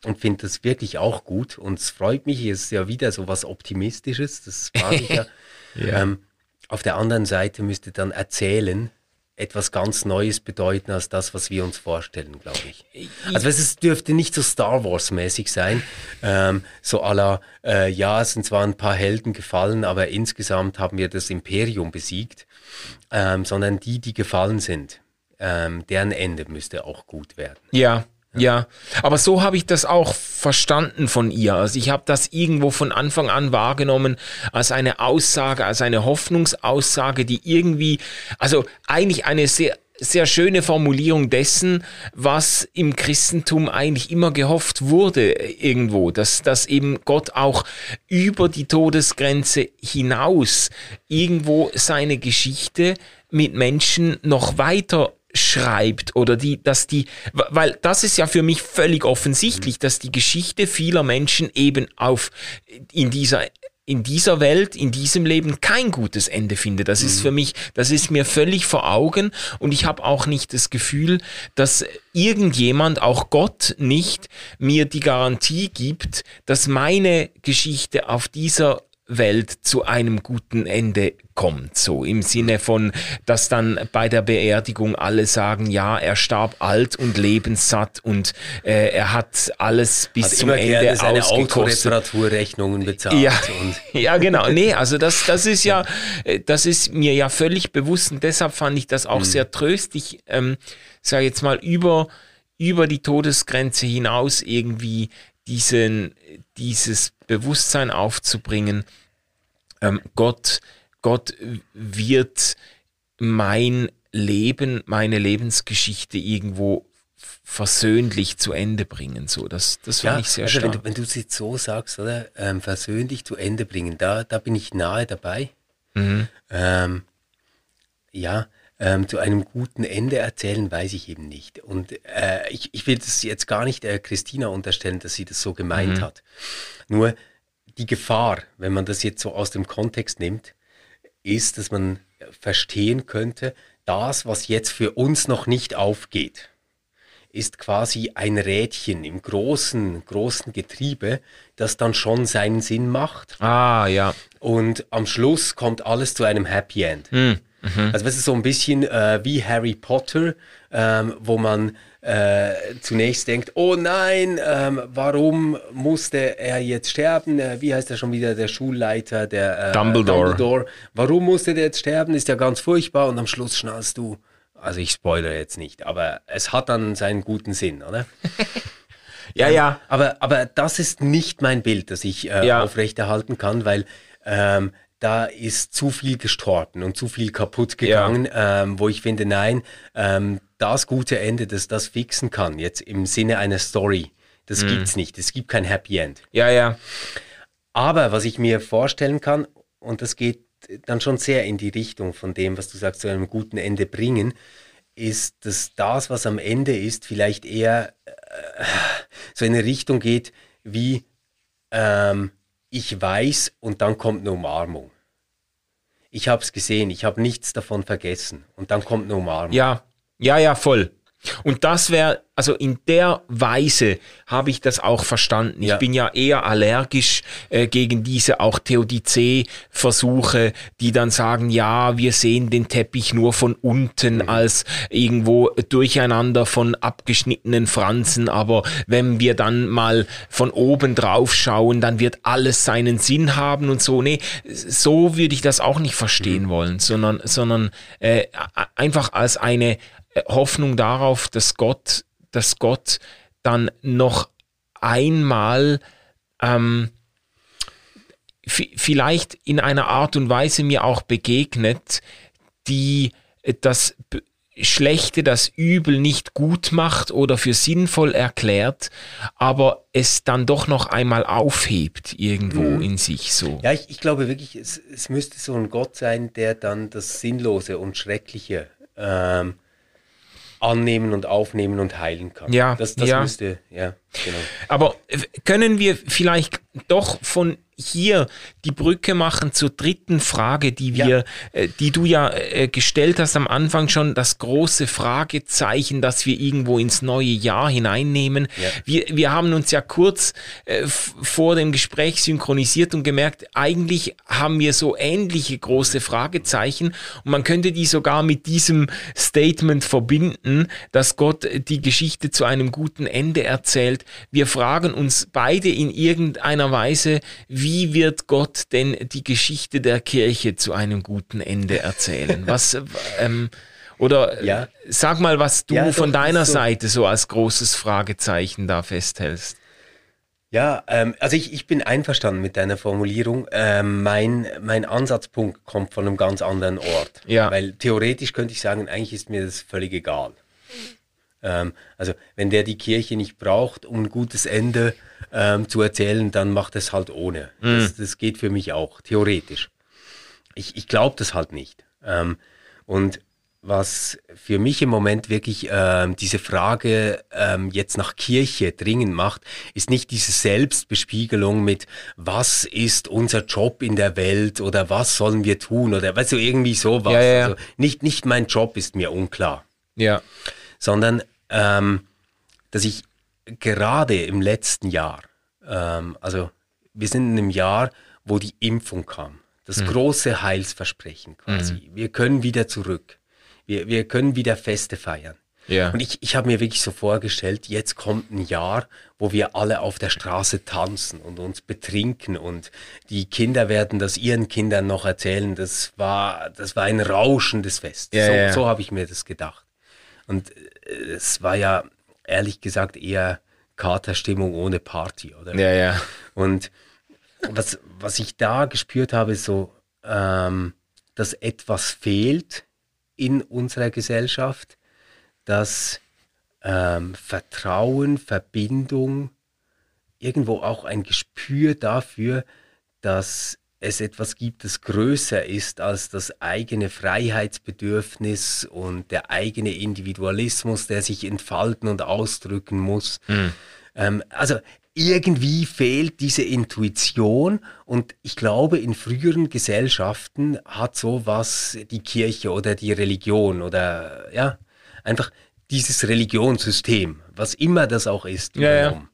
und finde das wirklich auch gut. Und es freut mich, es ist ja wieder so was Optimistisches, das mag ich ja. Ja. Ähm, auf der anderen Seite müsste dann erzählen etwas ganz Neues bedeuten als das, was wir uns vorstellen, glaube ich. Also es dürfte nicht so Star Wars-mäßig sein, ähm, so la, äh, ja, es sind zwar ein paar Helden gefallen, aber insgesamt haben wir das Imperium besiegt, ähm, sondern die, die gefallen sind, ähm, deren Ende müsste auch gut werden. Ja, ja. Aber so habe ich das auch verstanden von ihr. Also ich habe das irgendwo von Anfang an wahrgenommen als eine Aussage, als eine Hoffnungsaussage, die irgendwie, also eigentlich eine sehr sehr schöne Formulierung dessen, was im Christentum eigentlich immer gehofft wurde irgendwo, dass, dass eben Gott auch über die Todesgrenze hinaus irgendwo seine Geschichte mit Menschen noch weiter schreibt oder die, dass die, weil das ist ja für mich völlig offensichtlich, dass die Geschichte vieler Menschen eben auf in dieser in dieser Welt, in diesem Leben kein gutes Ende findet. Das ist für mich, das ist mir völlig vor Augen und ich habe auch nicht das Gefühl, dass irgendjemand, auch Gott nicht, mir die Garantie gibt, dass meine Geschichte auf dieser Welt zu einem guten Ende kommt. So im Sinne von, dass dann bei der Beerdigung alle sagen, ja, er starb alt und lebenssatt und äh, er hat alles bis hat zum Ende seine Autoreparaturrechnungen bezahlt. Ja, ja, genau. Nee, also das, das ist ja, äh, das ist mir ja völlig bewusst und deshalb fand ich das auch mhm. sehr tröstlich, ähm, sage jetzt mal, über, über die Todesgrenze hinaus irgendwie diesen, dieses Bewusstsein aufzubringen, ähm, Gott, Gott wird mein Leben, meine Lebensgeschichte irgendwo versöhnlich zu Ende bringen. So, das, das fand ja, ich sehr also stark. Wenn du, wenn du es jetzt so sagst, oder? Ähm, versöhnlich zu Ende bringen, da, da bin ich nahe dabei. Mhm. Ähm, ja, ähm, zu einem guten Ende erzählen, weiß ich eben nicht. Und äh, ich, ich will das jetzt gar nicht äh, Christina unterstellen, dass sie das so gemeint mhm. hat. Nur die Gefahr, wenn man das jetzt so aus dem Kontext nimmt, ist, dass man verstehen könnte, das, was jetzt für uns noch nicht aufgeht, ist quasi ein Rädchen im großen, großen Getriebe, das dann schon seinen Sinn macht. Ah, ja. Und am Schluss kommt alles zu einem Happy End. Mhm. Mhm. Also das ist so ein bisschen äh, wie Harry Potter, ähm, wo man äh, zunächst denkt, oh nein, ähm, warum musste er jetzt sterben? Äh, wie heißt er schon wieder, der Schulleiter, der äh, Dumbledore. Dumbledore. Warum musste der jetzt sterben? Ist ja ganz furchtbar und am Schluss schnallst du, also ich spoilere jetzt nicht, aber es hat dann seinen guten Sinn, oder? ja, ja. Aber, aber das ist nicht mein Bild, das ich äh, ja. aufrechterhalten kann, weil ähm, da ist zu viel gestorben und zu viel kaputt gegangen, ja. ähm, wo ich finde, nein, ähm, das gute Ende, das das fixen kann, jetzt im Sinne einer Story, das mhm. gibt's nicht. Es gibt kein Happy End. Ja, ja. Aber was ich mir vorstellen kann, und das geht dann schon sehr in die Richtung von dem, was du sagst, zu einem guten Ende bringen, ist, dass das, was am Ende ist, vielleicht eher äh, so in eine Richtung geht wie ähm, ich weiß und dann kommt eine Umarmung ich habe es gesehen, ich habe nichts davon vergessen. Und dann kommt eine Umarmung. Ja, ja, ja, voll. Und das wäre, also in der Weise habe ich das auch verstanden. Ja. Ich bin ja eher allergisch äh, gegen diese auch Theodizee-Versuche, die dann sagen, ja, wir sehen den Teppich nur von unten mhm. als irgendwo durcheinander von abgeschnittenen Franzen, aber wenn wir dann mal von oben drauf schauen, dann wird alles seinen Sinn haben und so. Nee, so würde ich das auch nicht verstehen mhm. wollen, sondern, sondern äh, einfach als eine Hoffnung darauf, dass Gott, dass Gott dann noch einmal ähm, vielleicht in einer Art und Weise mir auch begegnet, die das Schlechte, das Übel nicht gut macht oder für sinnvoll erklärt, aber es dann doch noch einmal aufhebt irgendwo mhm. in sich so. Ja, ich, ich glaube wirklich, es, es, müsste so ein Gott sein, der dann das Sinnlose und Schreckliche ähm, annehmen und aufnehmen und heilen kann. Ja, das, das ja. müsste, ja, genau. Aber können wir vielleicht doch von hier die Brücke machen zur dritten Frage, die wir, ja. äh, die du ja äh, gestellt hast am Anfang schon, das große Fragezeichen, das wir irgendwo ins neue Jahr hineinnehmen. Ja. Wir, wir haben uns ja kurz äh, vor dem Gespräch synchronisiert und gemerkt, eigentlich haben wir so ähnliche große Fragezeichen und man könnte die sogar mit diesem Statement verbinden, dass Gott die Geschichte zu einem guten Ende erzählt. Wir fragen uns beide in irgendeiner Weise, wie wie wird Gott denn die Geschichte der Kirche zu einem guten Ende erzählen? Was, ähm, oder ja. sag mal, was du ja, von deiner so. Seite so als großes Fragezeichen da festhältst. Ja, ähm, also ich, ich bin einverstanden mit deiner Formulierung. Ähm, mein, mein Ansatzpunkt kommt von einem ganz anderen Ort. Ja. Weil theoretisch könnte ich sagen, eigentlich ist mir das völlig egal. Ähm, also wenn der die Kirche nicht braucht, um ein gutes Ende ähm, zu erzählen, dann macht es halt ohne. Mhm. Das, das, geht für mich auch, theoretisch. Ich, ich glaube das halt nicht. Ähm, und was für mich im Moment wirklich ähm, diese Frage ähm, jetzt nach Kirche dringend macht, ist nicht diese Selbstbespiegelung mit, was ist unser Job in der Welt oder was sollen wir tun oder weißt du, irgendwie sowas. Ja, ja, ja. Also nicht, nicht mein Job ist mir unklar, Ja. sondern ähm, dass ich gerade im letzten Jahr, ähm, also wir sind in einem Jahr, wo die Impfung kam. Das große Heilsversprechen quasi. Wir können wieder zurück. Wir, wir können wieder Feste feiern. Ja. Und ich, ich habe mir wirklich so vorgestellt, jetzt kommt ein Jahr, wo wir alle auf der Straße tanzen und uns betrinken und die Kinder werden das ihren Kindern noch erzählen. Das war, das war ein rauschendes Fest. Ja, so ja. so habe ich mir das gedacht. Und äh, es war ja ehrlich gesagt eher Katerstimmung ohne Party, oder? Ja, ja. Und was, was ich da gespürt habe, ist so, ähm, dass etwas fehlt in unserer Gesellschaft, dass ähm, Vertrauen, Verbindung, irgendwo auch ein Gespür dafür, dass es etwas gibt, das größer ist als das eigene Freiheitsbedürfnis und der eigene Individualismus, der sich entfalten und ausdrücken muss. Ähm, also irgendwie fehlt diese Intuition und ich glaube, in früheren Gesellschaften hat sowas die Kirche oder die Religion oder ja, einfach dieses Religionssystem, was immer das auch ist, Ja, ja.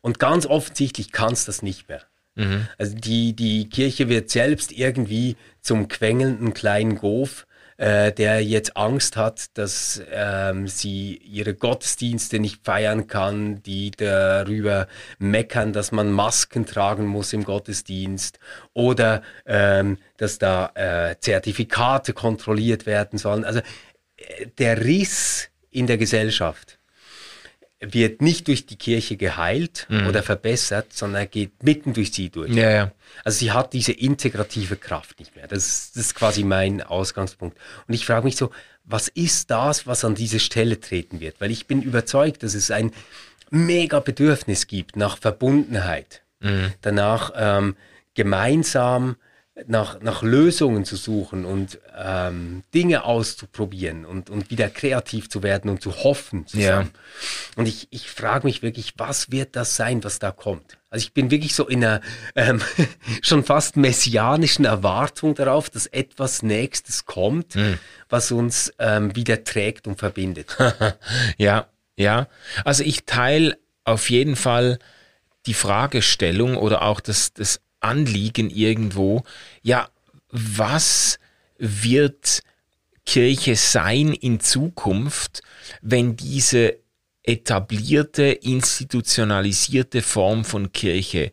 Und ganz offensichtlich kann es das nicht mehr. Also die, die Kirche wird selbst irgendwie zum quengelnden kleinen Gof, äh, der jetzt Angst hat, dass ähm, sie ihre Gottesdienste nicht feiern kann, die darüber meckern, dass man Masken tragen muss im Gottesdienst oder ähm, dass da äh, Zertifikate kontrolliert werden sollen. Also äh, der Riss in der Gesellschaft wird nicht durch die Kirche geheilt oder verbessert, sondern er geht mitten durch sie durch. Ja, ja. Also sie hat diese integrative Kraft nicht mehr. Das, ist- das ist quasi mein Ausgangspunkt. Und ich frage mich so, was ist das, was an diese Stelle treten wird? Weil ich bin überzeugt, dass es ein mega Bedürfnis gibt nach Verbundenheit, danach ähm, gemeinsam nach, nach Lösungen zu suchen und ähm, Dinge auszuprobieren und, und wieder kreativ zu werden und zu hoffen zusammen. Und ich, ich frage mich wirklich, was wird das sein, was da kommt? Also ich bin wirklich so in einer ähm, schon fast messianischen Erwartung darauf, dass etwas Nächstes kommt, was uns ähm, wieder trägt und verbindet. Ja, ja. Also ich teile auf jeden Fall die Fragestellung oder auch das, das Anliegen irgendwo, ja, was wird Kirche sein in Zukunft, wenn diese etablierte, institutionalisierte Form von Kirche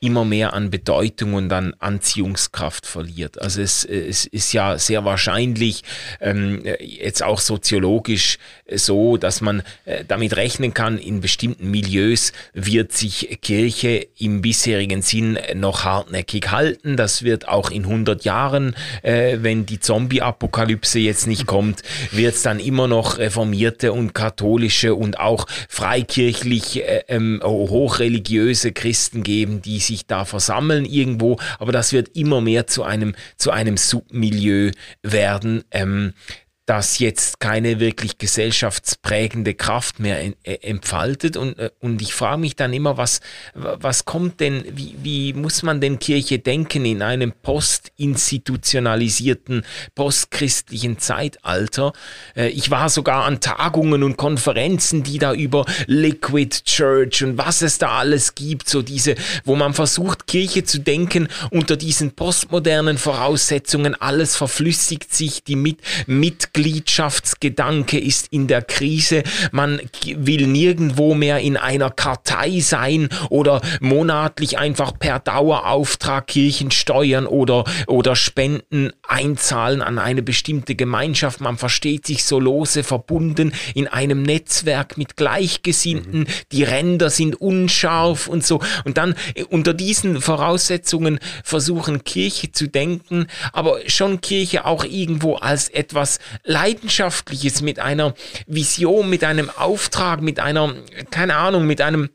immer mehr an Bedeutung und an Anziehungskraft verliert. Also es, es ist ja sehr wahrscheinlich ähm, jetzt auch soziologisch so, dass man äh, damit rechnen kann, in bestimmten Milieus wird sich Kirche im bisherigen Sinn noch hartnäckig halten. Das wird auch in 100 Jahren, äh, wenn die Zombie-Apokalypse jetzt nicht kommt, wird es dann immer noch reformierte und katholische und auch freikirchlich äh, ähm, hochreligiöse Christen geben, die sich da versammeln irgendwo, aber das wird immer mehr zu einem, zu einem Submilieu werden. Ähm, das jetzt keine wirklich gesellschaftsprägende Kraft mehr äh, entfaltet. Und, äh, und ich frage mich dann immer, was, was kommt denn, wie, wie muss man denn Kirche denken in einem postinstitutionalisierten, postchristlichen Zeitalter? Äh, Ich war sogar an Tagungen und Konferenzen, die da über Liquid Church und was es da alles gibt, so diese, wo man versucht, Kirche zu denken unter diesen postmodernen Voraussetzungen, alles verflüssigt sich, die Mit Mitgliedschaftsgedanke ist in der Krise, man will nirgendwo mehr in einer Kartei sein oder monatlich einfach per Dauerauftrag Kirchensteuern oder, oder Spenden einzahlen an eine bestimmte Gemeinschaft. Man versteht sich so lose verbunden in einem Netzwerk mit Gleichgesinnten. Die Ränder sind unscharf und so. Und dann äh, unter diesen Voraussetzungen versuchen Kirche zu denken, aber schon Kirche auch irgendwo als etwas Leidenschaftliches mit einer Vision, mit einem Auftrag, mit einer, keine Ahnung, mit einem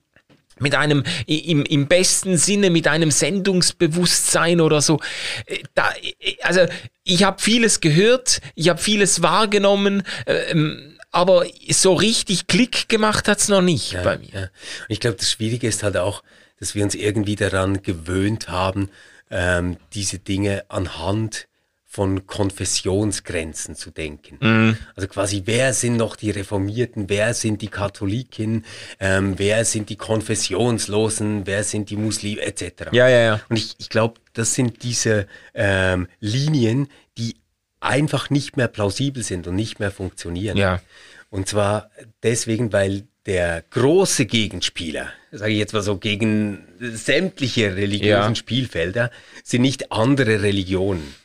mit einem im, im besten Sinne mit einem Sendungsbewusstsein oder so. Äh, da, äh, also ich habe vieles gehört, ich habe vieles wahrgenommen, ähm, aber so richtig Klick gemacht hat's noch nicht ja, bei mir. Ja. Und ich glaube, das Schwierige ist halt auch, dass wir uns irgendwie daran gewöhnt haben, ähm, diese Dinge anhand von Konfessionsgrenzen zu denken. Mhm. Also quasi, wer sind noch die Reformierten, wer sind die Katholiken, ähm, wer sind die Konfessionslosen, wer sind die Muslime, etc. Ja, ja, ja. Und ich, ich glaube, das sind diese ähm, Linien, die einfach nicht mehr plausibel sind und nicht mehr funktionieren. Ja. Und zwar deswegen, weil der große Gegenspieler, sage ich jetzt mal so, gegen sämtliche religiösen ja. Spielfelder, sind nicht andere Religionen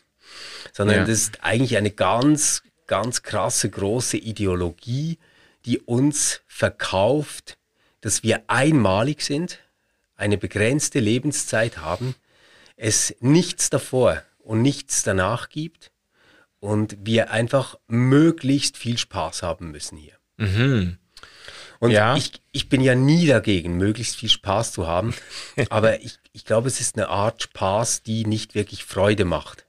sondern ja. das ist eigentlich eine ganz, ganz krasse, große Ideologie, die uns verkauft, dass wir einmalig sind, eine begrenzte Lebenszeit haben, es nichts davor und nichts danach gibt und wir einfach möglichst viel Spaß haben müssen hier. Mhm. Und ja. ich, ich bin ja nie dagegen, möglichst viel Spaß zu haben, aber ich, ich glaube, es ist eine Art Spaß, die nicht wirklich Freude macht.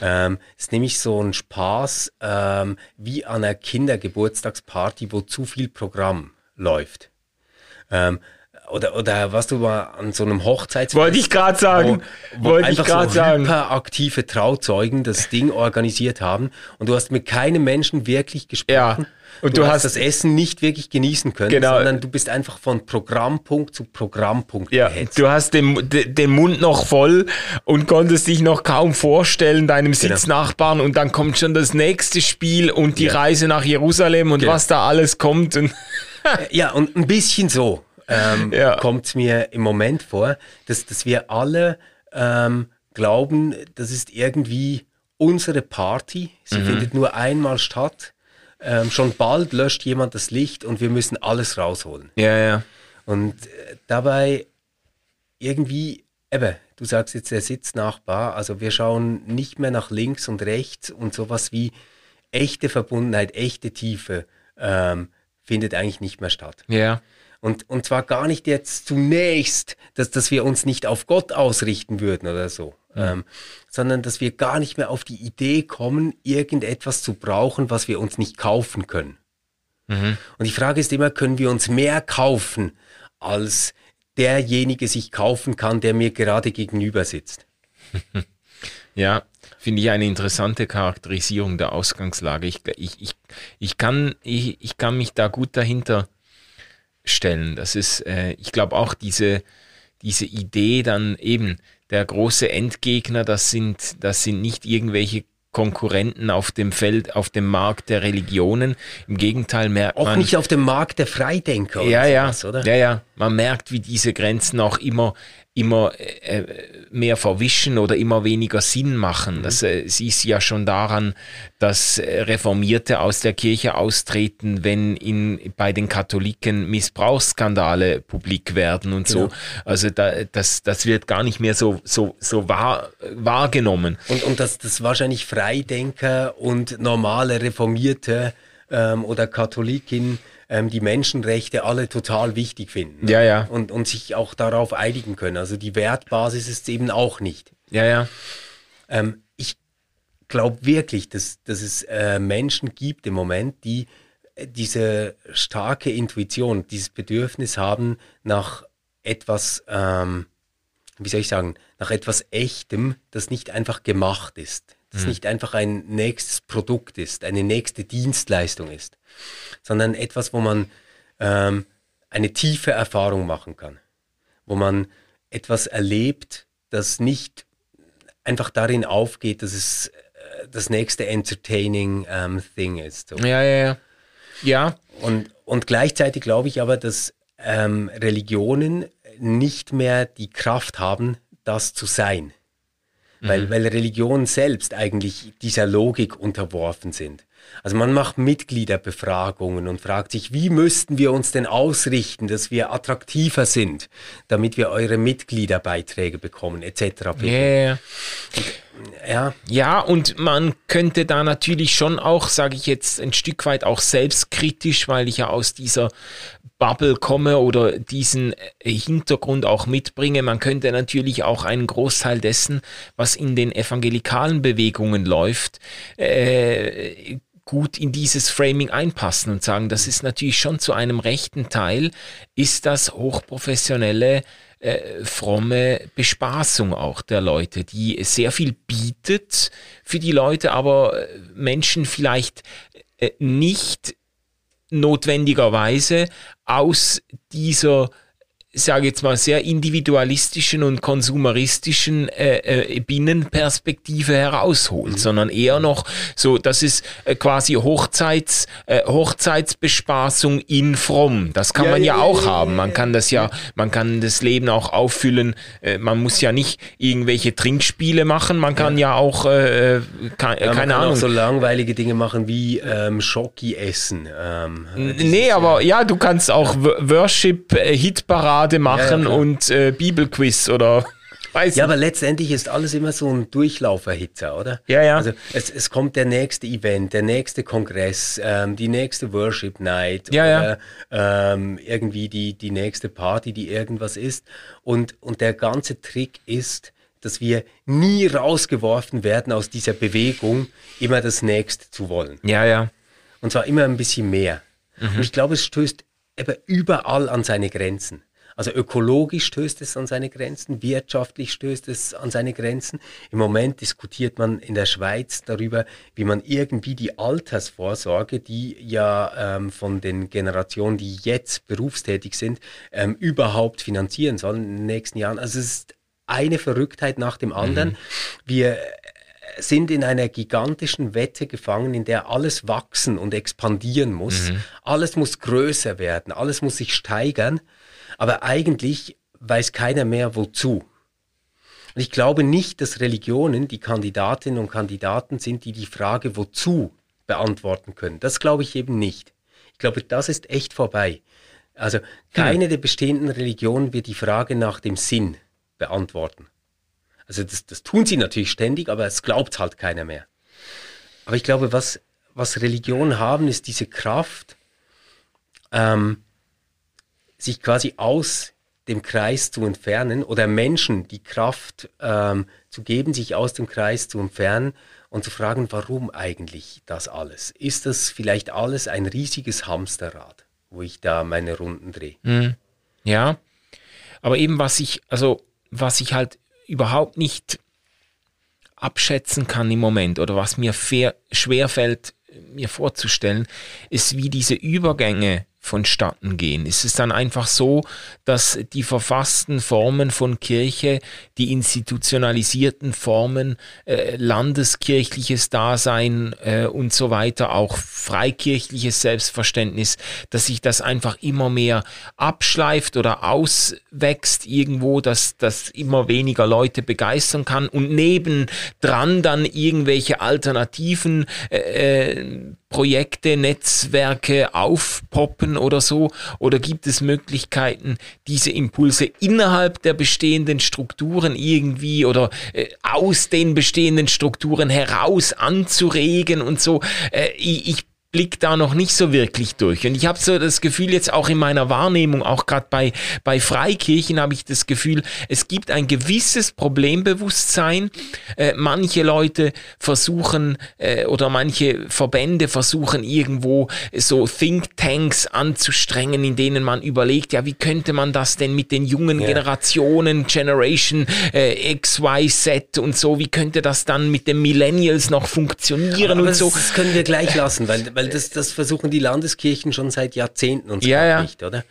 Ähm, ist nämlich so ein Spaß ähm, wie an einer Kindergeburtstagsparty, wo zu viel Programm läuft. Ähm, oder, oder was du mal an so einem Hochzeitsfest. Wollte ich gerade sagen. Wo, wo Wollte einfach ich gerade so sagen. aktive Trauzeugen das Ding organisiert haben und du hast mit keinem Menschen wirklich gesprochen. Ja. Und du, du hast das Essen nicht wirklich genießen können, genau. sondern du bist einfach von Programmpunkt zu Programmpunkt ja, gehetzt. Du hast den, den Mund noch voll und konntest dich noch kaum vorstellen, deinem genau. Sitznachbarn und dann kommt schon das nächste Spiel und die ja. Reise nach Jerusalem und genau. was da alles kommt. Und ja, und ein bisschen so ähm, ja. kommt es mir im Moment vor, dass, dass wir alle ähm, glauben, das ist irgendwie unsere Party. Sie mhm. findet nur einmal statt. Ähm, schon bald löscht jemand das Licht und wir müssen alles rausholen. Ja, ja. Und äh, dabei irgendwie, eben, du sagst jetzt der Sitznachbar, also wir schauen nicht mehr nach links und rechts und sowas wie echte Verbundenheit, echte Tiefe ähm, findet eigentlich nicht mehr statt. Ja. Und, und zwar gar nicht jetzt zunächst, dass, dass wir uns nicht auf Gott ausrichten würden oder so, mhm. ähm, sondern dass wir gar nicht mehr auf die Idee kommen, irgendetwas zu brauchen, was wir uns nicht kaufen können. Mhm. Und die Frage ist immer, können wir uns mehr kaufen, als derjenige sich kaufen kann, der mir gerade gegenüber sitzt? Ja, finde ich eine interessante Charakterisierung der Ausgangslage. Ich, ich, ich, ich, kann, ich, ich kann mich da gut dahinter stellen. Das ist, äh, ich glaube auch diese, diese Idee dann eben, der große Endgegner, das sind, das sind nicht irgendwelche Konkurrenten auf dem Feld, auf dem Markt der Religionen. Im Gegenteil merkt auch man. Auch nicht auf dem Markt der Freidenker. Ja, ja, sowas, oder? Ja, ja. Man merkt, wie diese Grenzen auch immer immer äh, mehr verwischen oder immer weniger Sinn machen. Mhm. Das äh, siehst ja schon daran, dass äh, Reformierte aus der Kirche austreten, wenn in, bei den Katholiken Missbrauchsskandale publik werden und genau. so. Also da, das, das wird gar nicht mehr so, so, so wahr, wahrgenommen. Und, und dass das wahrscheinlich Freidenker und normale Reformierte ähm, oder Katholikin ähm, die Menschenrechte alle total wichtig finden. Ja, ja. Und, und sich auch darauf einigen können. Also die Wertbasis ist eben auch nicht. Ja, ja. Ähm, ich glaube wirklich, dass, dass es äh, Menschen gibt im Moment, die äh, diese starke Intuition, dieses Bedürfnis haben nach etwas, ähm, wie soll ich sagen, nach etwas Echtem, das nicht einfach gemacht ist, das mhm. nicht einfach ein nächstes Produkt ist, eine nächste Dienstleistung ist, sondern etwas, wo man ähm, eine tiefe Erfahrung machen kann, wo man etwas erlebt, das nicht einfach darin aufgeht, dass es äh, das nächste entertaining ähm, Thing ist. So. Ja, ja, ja. Ja. Und, und gleichzeitig glaube ich aber, dass ähm, Religionen nicht mehr die Kraft haben, das zu sein weil, mhm. weil Religionen selbst eigentlich dieser Logik unterworfen sind. Also man macht Mitgliederbefragungen und fragt sich, wie müssten wir uns denn ausrichten, dass wir attraktiver sind, damit wir eure Mitgliederbeiträge bekommen, etc. Yeah. Ja. ja, und man könnte da natürlich schon auch, sage ich jetzt, ein Stück weit auch selbstkritisch, weil ich ja aus dieser Bubble komme oder diesen äh, Hintergrund auch mitbringe. Man könnte natürlich auch einen Großteil dessen, was in den evangelikalen Bewegungen läuft, äh, gut in dieses Framing einpassen und sagen, das ist natürlich schon zu einem rechten Teil, ist das hochprofessionelle äh, fromme Bespaßung auch der Leute, die sehr viel bietet für die Leute, aber Menschen vielleicht äh, nicht notwendigerweise aus dieser sage jetzt mal, sehr individualistischen und konsumeristischen äh, äh, Binnenperspektive herausholt, mhm. sondern eher noch so, das ist äh, quasi Hochzeits, äh, Hochzeitsbespaßung in fromm. Das kann ja, man ja, ja auch ja, haben. Man kann das ja, man kann das Leben auch auffüllen. Äh, man muss ja nicht irgendwelche Trinkspiele machen. Man kann ja, auch, äh, kann, keine man kann Ahnung. auch so langweilige Dinge machen wie ähm, Schoki essen. Ähm, nee, aber ja, du kannst auch Worship-Hitparade Parade machen ja, ja, und äh, Bibelquiz oder weiß Ja, aber letztendlich ist alles immer so ein Durchlauferhitzer, oder? Ja, ja. Also es, es kommt der nächste Event, der nächste Kongress, ähm, die nächste Worship Night ja, oder ja. Ähm, irgendwie die, die nächste Party, die irgendwas ist. Und, und der ganze Trick ist, dass wir nie rausgeworfen werden aus dieser Bewegung, immer das nächste zu wollen. Ja, ja. Und zwar immer ein bisschen mehr. Mhm. Und ich glaube, es stößt eben überall an seine Grenzen. Also ökologisch stößt es an seine Grenzen, wirtschaftlich stößt es an seine Grenzen. Im Moment diskutiert man in der Schweiz darüber, wie man irgendwie die Altersvorsorge, die ja ähm, von den Generationen, die jetzt berufstätig sind, ähm, überhaupt finanzieren soll in den nächsten Jahren. Also es ist eine Verrücktheit nach dem anderen. Mhm. Wir sind in einer gigantischen Wette gefangen, in der alles wachsen und expandieren muss. Mhm. Alles muss größer werden, alles muss sich steigern. Aber eigentlich weiß keiner mehr wozu. Und ich glaube nicht, dass Religionen die Kandidatinnen und Kandidaten sind, die die Frage wozu beantworten können. Das glaube ich eben nicht. Ich glaube, das ist echt vorbei. Also keine hm. der bestehenden Religionen wird die Frage nach dem Sinn beantworten. Also das, das tun sie natürlich ständig, aber es glaubt halt keiner mehr. Aber ich glaube, was, was Religionen haben, ist diese Kraft, ähm, sich quasi aus dem Kreis zu entfernen oder Menschen die Kraft ähm, zu geben, sich aus dem Kreis zu entfernen und zu fragen, warum eigentlich das alles? Ist das vielleicht alles ein riesiges Hamsterrad, wo ich da meine Runden drehe? Mhm. Ja, aber eben was ich, also was ich halt überhaupt nicht abschätzen kann im Moment oder was mir schwer fällt, mir vorzustellen, ist, wie diese Übergänge vonstatten gehen? Ist es dann einfach so, dass die verfassten Formen von Kirche, die institutionalisierten Formen, äh, landeskirchliches Dasein äh, und so weiter, auch freikirchliches Selbstverständnis, dass sich das einfach immer mehr abschleift oder auswächst irgendwo, dass das immer weniger Leute begeistern kann und nebendran dann irgendwelche alternativen äh, äh Projekte, Netzwerke aufpoppen oder so? Oder gibt es Möglichkeiten, diese Impulse innerhalb der bestehenden Strukturen irgendwie oder äh, aus den bestehenden Strukturen heraus anzuregen und so? Äh, ich, ich blick da noch nicht so wirklich durch. Und ich habe so das Gefühl, jetzt auch in meiner Wahrnehmung, auch gerade bei, bei Freikirchen habe ich das Gefühl, es gibt ein gewisses Problembewusstsein. Äh, manche Leute versuchen äh, oder manche Verbände versuchen irgendwo so Thinktanks anzustrengen, in denen man überlegt, ja, wie könnte man das denn mit den jungen ja. Generationen, Generation äh, X, Y, Z und so, wie könnte das dann mit den Millennials noch funktionieren Aber und so. Das können wir gleich lassen, weil, weil weil das, das versuchen die Landeskirchen schon seit Jahrzehnten und ja, ja. nicht, oder?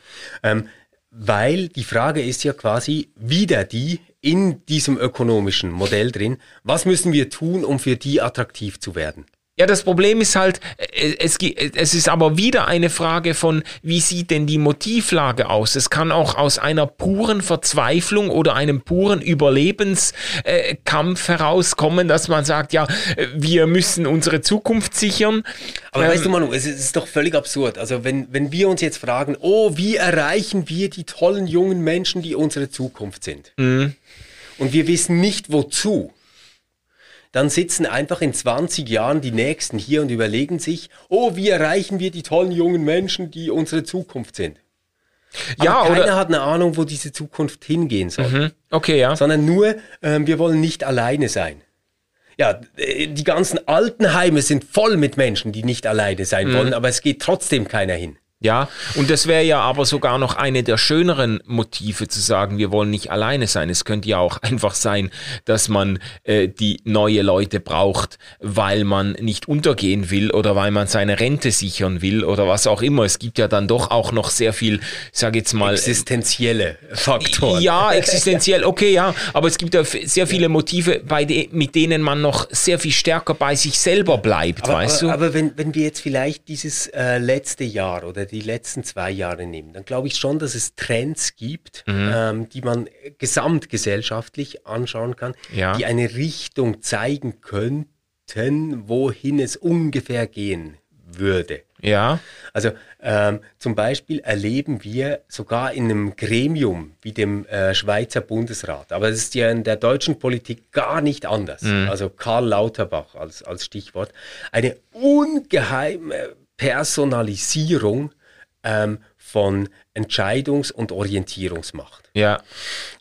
Ähm, weil die Frage ist ja quasi wieder die in diesem ökonomischen Modell drin, was müssen wir tun, um für die attraktiv zu werden? Ja, das Problem ist halt, äh, es, es ist aber wieder eine Frage von, wie sieht denn die Motivlage aus? Es kann auch aus einer puren Verzweiflung oder einem puren Überlebenskampf herauskommen, dass man sagt, ja, wir müssen unsere Zukunft sichern. Aber ähm, weißt du, Manu, es ist doch völlig absurd. Also wenn, wenn wir uns jetzt fragen, oh, wie erreichen wir die tollen jungen Menschen, die unsere Zukunft sind? Mhm. Und wir wissen nicht wozu dann sitzen einfach in 20 Jahren die Nächsten hier und überlegen sich, oh, wie erreichen wir die tollen jungen Menschen, die unsere Zukunft sind. Aber ja, keiner oder hat eine Ahnung, wo diese Zukunft hingehen soll. Mhm. Okay, ja. Sondern nur, ähm, wir wollen nicht alleine sein. Ja, äh, die ganzen Altenheime sind voll mit Menschen, die nicht alleine sein mhm. wollen, aber es geht trotzdem keiner hin. Ja, und das wäre ja aber sogar noch eine der schöneren Motive zu sagen, wir wollen nicht alleine sein. Es könnte ja auch einfach sein, dass man äh, die neue Leute braucht, weil man nicht untergehen will oder weil man seine Rente sichern will oder was auch immer. Es gibt ja dann doch auch noch sehr viel, sag jetzt mal. Existenzielle Faktoren. Ja, existenziell, okay, ja. Aber es gibt ja sehr viele Motive, bei de mit denen man noch sehr viel stärker bei sich selber bleibt, aber, weißt aber, du? Aber wenn, wenn wir jetzt vielleicht dieses äh, letzte Jahr oder die letzten zwei Jahre nehmen, dann glaube ich schon, dass es Trends gibt, mhm. ähm, die man gesamtgesellschaftlich anschauen kann, ja. die eine Richtung zeigen könnten, wohin es ungefähr gehen würde. Ja. Also ähm, zum Beispiel erleben wir sogar in einem Gremium wie dem äh, Schweizer Bundesrat, aber das ist ja in der deutschen Politik gar nicht anders. Mhm. Also Karl Lauterbach als, als Stichwort, eine ungeheime Personalisierung ähm, von Entscheidungs- und Orientierungsmacht. Ja.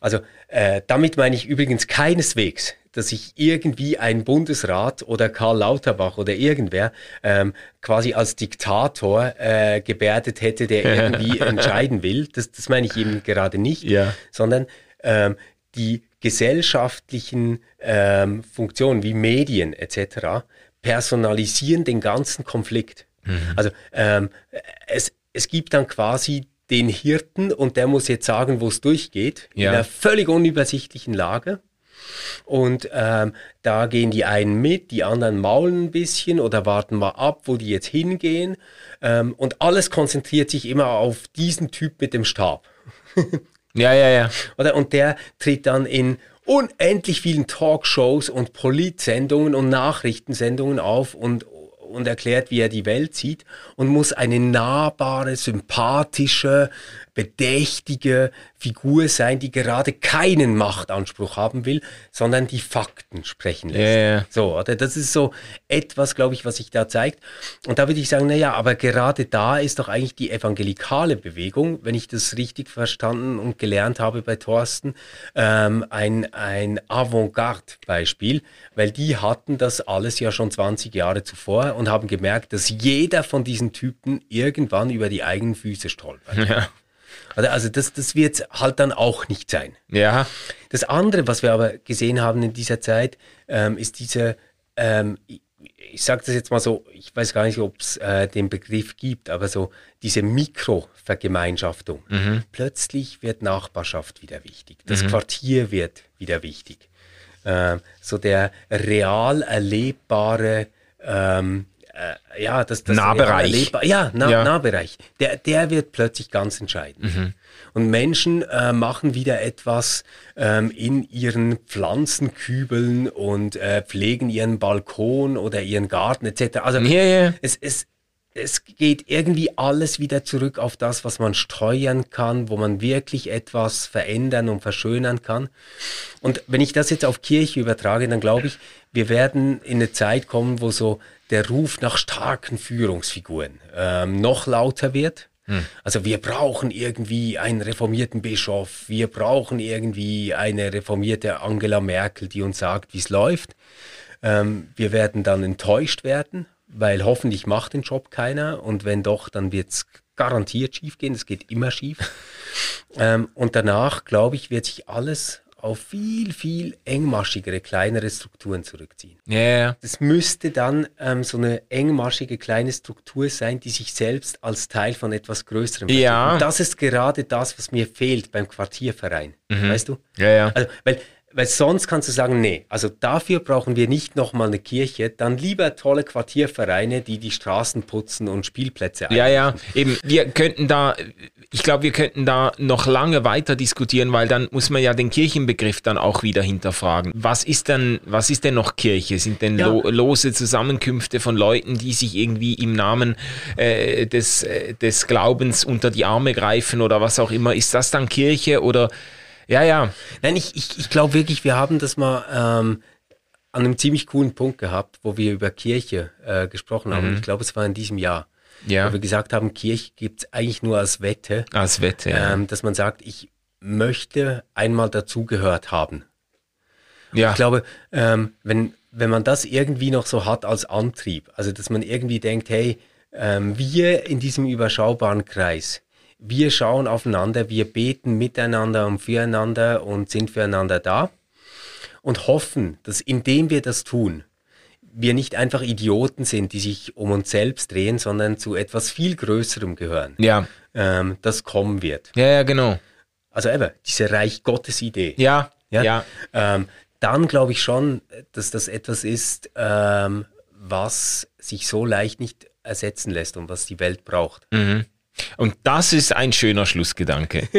Also äh, damit meine ich übrigens keineswegs, dass sich irgendwie ein Bundesrat oder Karl Lauterbach oder irgendwer ähm, quasi als Diktator äh, gebärdet hätte, der irgendwie entscheiden will. Das, das meine ich eben gerade nicht, ja. sondern ähm, die gesellschaftlichen ähm, Funktionen wie Medien etc. personalisieren den ganzen Konflikt. Mhm. Also ähm, es, es gibt dann quasi den Hirten und der muss jetzt sagen, wo es durchgeht, ja. in einer völlig unübersichtlichen Lage. Und ähm, da gehen die einen mit, die anderen maulen ein bisschen oder warten mal ab, wo die jetzt hingehen. Ähm, und alles konzentriert sich immer auf diesen Typ mit dem Stab. ja, ja, ja. Oder? Und der tritt dann in unendlich vielen Talkshows und Politsendungen und Nachrichtensendungen auf und, und erklärt, wie er die Welt sieht und muss eine nahbare, sympathische, bedächtige Figur sein, die gerade keinen Machtanspruch haben will, sondern die Fakten sprechen lässt. Yeah. So, oder? Das ist so etwas, glaube ich, was sich da zeigt. Und da würde ich sagen, naja, aber gerade da ist doch eigentlich die evangelikale Bewegung, wenn ich das richtig verstanden und gelernt habe bei Thorsten, ähm, ein, ein Avantgarde-Beispiel, weil die hatten das alles ja schon 20 Jahre zuvor und haben gemerkt, dass jeder von diesen Typen irgendwann über die eigenen Füße stolpert. Ja. Also das, das wird halt dann auch nicht sein. Ja. Das andere, was wir aber gesehen haben in dieser Zeit, ähm, ist diese, ähm, ich, ich sage das jetzt mal so, ich weiß gar nicht, ob es äh, den Begriff gibt, aber so diese Mikrovergemeinschaftung. Mhm. Plötzlich wird Nachbarschaft wieder wichtig. Das mhm. Quartier wird wieder wichtig. Äh, so der real erlebbare ähm, äh, ja, das, das Nahbereich. Ja, nah, ja, Nahbereich. Der, der wird plötzlich ganz entscheidend. Mhm. Und Menschen äh, machen wieder etwas ähm, in ihren Pflanzenkübeln und äh, pflegen ihren Balkon oder ihren Garten etc. Also yeah, yeah. Es, es, es geht irgendwie alles wieder zurück auf das, was man steuern kann, wo man wirklich etwas verändern und verschönern kann. Und wenn ich das jetzt auf Kirche übertrage, dann glaube ich, wir werden in eine Zeit kommen, wo so der Ruf nach starken Führungsfiguren ähm, noch lauter wird. Hm. Also wir brauchen irgendwie einen reformierten Bischof, wir brauchen irgendwie eine reformierte Angela Merkel, die uns sagt, wie es läuft. Ähm, wir werden dann enttäuscht werden, weil hoffentlich macht den Job keiner und wenn doch, dann wird es garantiert schief gehen, es geht immer schief. ähm, und danach, glaube ich, wird sich alles auf viel, viel engmaschigere, kleinere Strukturen zurückziehen. Ja, yeah. Das müsste dann ähm, so eine engmaschige, kleine Struktur sein, die sich selbst als Teil von etwas Größerem versteht. Ja. Und das ist gerade das, was mir fehlt beim Quartierverein. Mhm. Weißt du? Ja, ja. Also, weil weil sonst kannst du sagen, nee, also dafür brauchen wir nicht nochmal eine Kirche, dann lieber tolle Quartiervereine, die die Straßen putzen und Spielplätze Ja, ja, eben, wir könnten da, ich glaube, wir könnten da noch lange weiter diskutieren, weil dann muss man ja den Kirchenbegriff dann auch wieder hinterfragen. Was ist denn, was ist denn noch Kirche? Sind denn Ja. lo lose Zusammenkünfte von Leuten, die sich irgendwie im Namen äh, des, äh, des Glaubens unter die Arme greifen oder was auch immer? Ist das dann Kirche oder, ja, ja, Nein, ich, ich, ich glaube wirklich, wir haben das mal ähm, an einem ziemlich coolen Punkt gehabt, wo wir über Kirche äh, gesprochen haben. Ich glaube, es war in diesem Jahr. Mhm. ja, Wo wir gesagt haben, Kirche gibt es eigentlich nur als Wette, als Wette. Ja. ähm, dass man sagt, ich möchte einmal dazugehört haben. ja. Ich glaube, ähm, wenn, wenn man das irgendwie noch so hat als Antrieb, also dass man irgendwie denkt, hey, ähm, wir in diesem überschaubaren Kreis, wir schauen aufeinander, wir beten miteinander und füreinander und sind füreinander da und hoffen, dass indem wir das tun, wir nicht einfach Idioten sind, die sich um uns selbst drehen, sondern zu etwas viel Größerem gehören, ja, ähm, das kommen wird. ja, ja, genau. Also eben, diese Reich Gottes Idee. Ja, ja, Ja. Ähm, dann glaube ich schon, dass das etwas ist, ähm, was sich so leicht nicht ersetzen lässt und was die Welt braucht. Mhm. Und das ist ein schöner Schlussgedanke.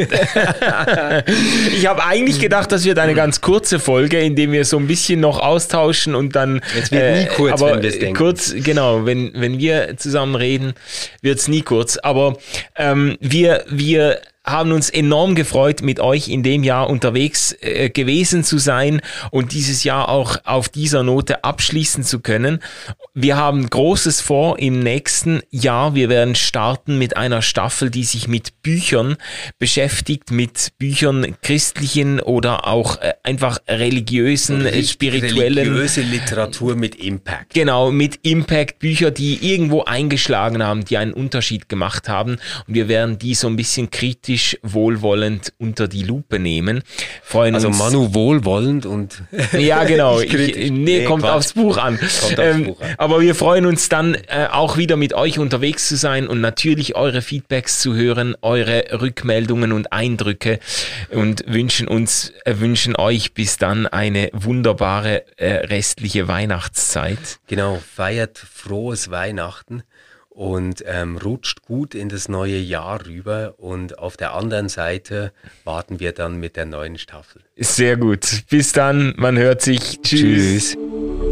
ich habe eigentlich gedacht, das wird eine ganz kurze Folge, in der wir so ein bisschen noch austauschen und dann. äh, Es wird nie kurz, aber wenn wir's denken. Kurz, genau, wenn, wenn wir zusammen reden, wird es nie kurz. Aber ähm, wir, wir haben uns enorm gefreut, mit euch in dem Jahr unterwegs äh, gewesen zu sein und dieses Jahr auch auf dieser Note abschließen zu können. Wir haben Großes vor im nächsten Jahr. Wir werden starten mit einer Staffel, die sich mit Büchern beschäftigt, mit Büchern christlichen oder auch äh, einfach religiösen, äh, spirituellen. Religiöse Literatur mit Impact. Genau, mit Impact Bücher, die irgendwo eingeschlagen haben, die einen Unterschied gemacht haben. Und wir werden die so ein bisschen kritisch, wohlwollend unter die Lupe nehmen. Freuen Also uns. Manu wohlwollend und Ja, genau. Ich kritisch. Nee, Nee, kommt Quatsch. aufs Buch an. Kommt aufs ähm, Buch an. Aber wir freuen uns dann äh, auch wieder mit euch unterwegs zu sein und natürlich eure Feedbacks zu hören, eure Rückmeldungen und Eindrücke und wünschen uns, äh, wünschen euch bis dann eine wunderbare äh, restliche Weihnachtszeit. genau, feiert frohes Weihnachten und ähm, rutscht gut in das neue Jahr rüber. Und auf der anderen Seite warten wir dann mit der neuen Staffel. Sehr gut. Bis dann. Man hört sich. Tschüss. Tschüss.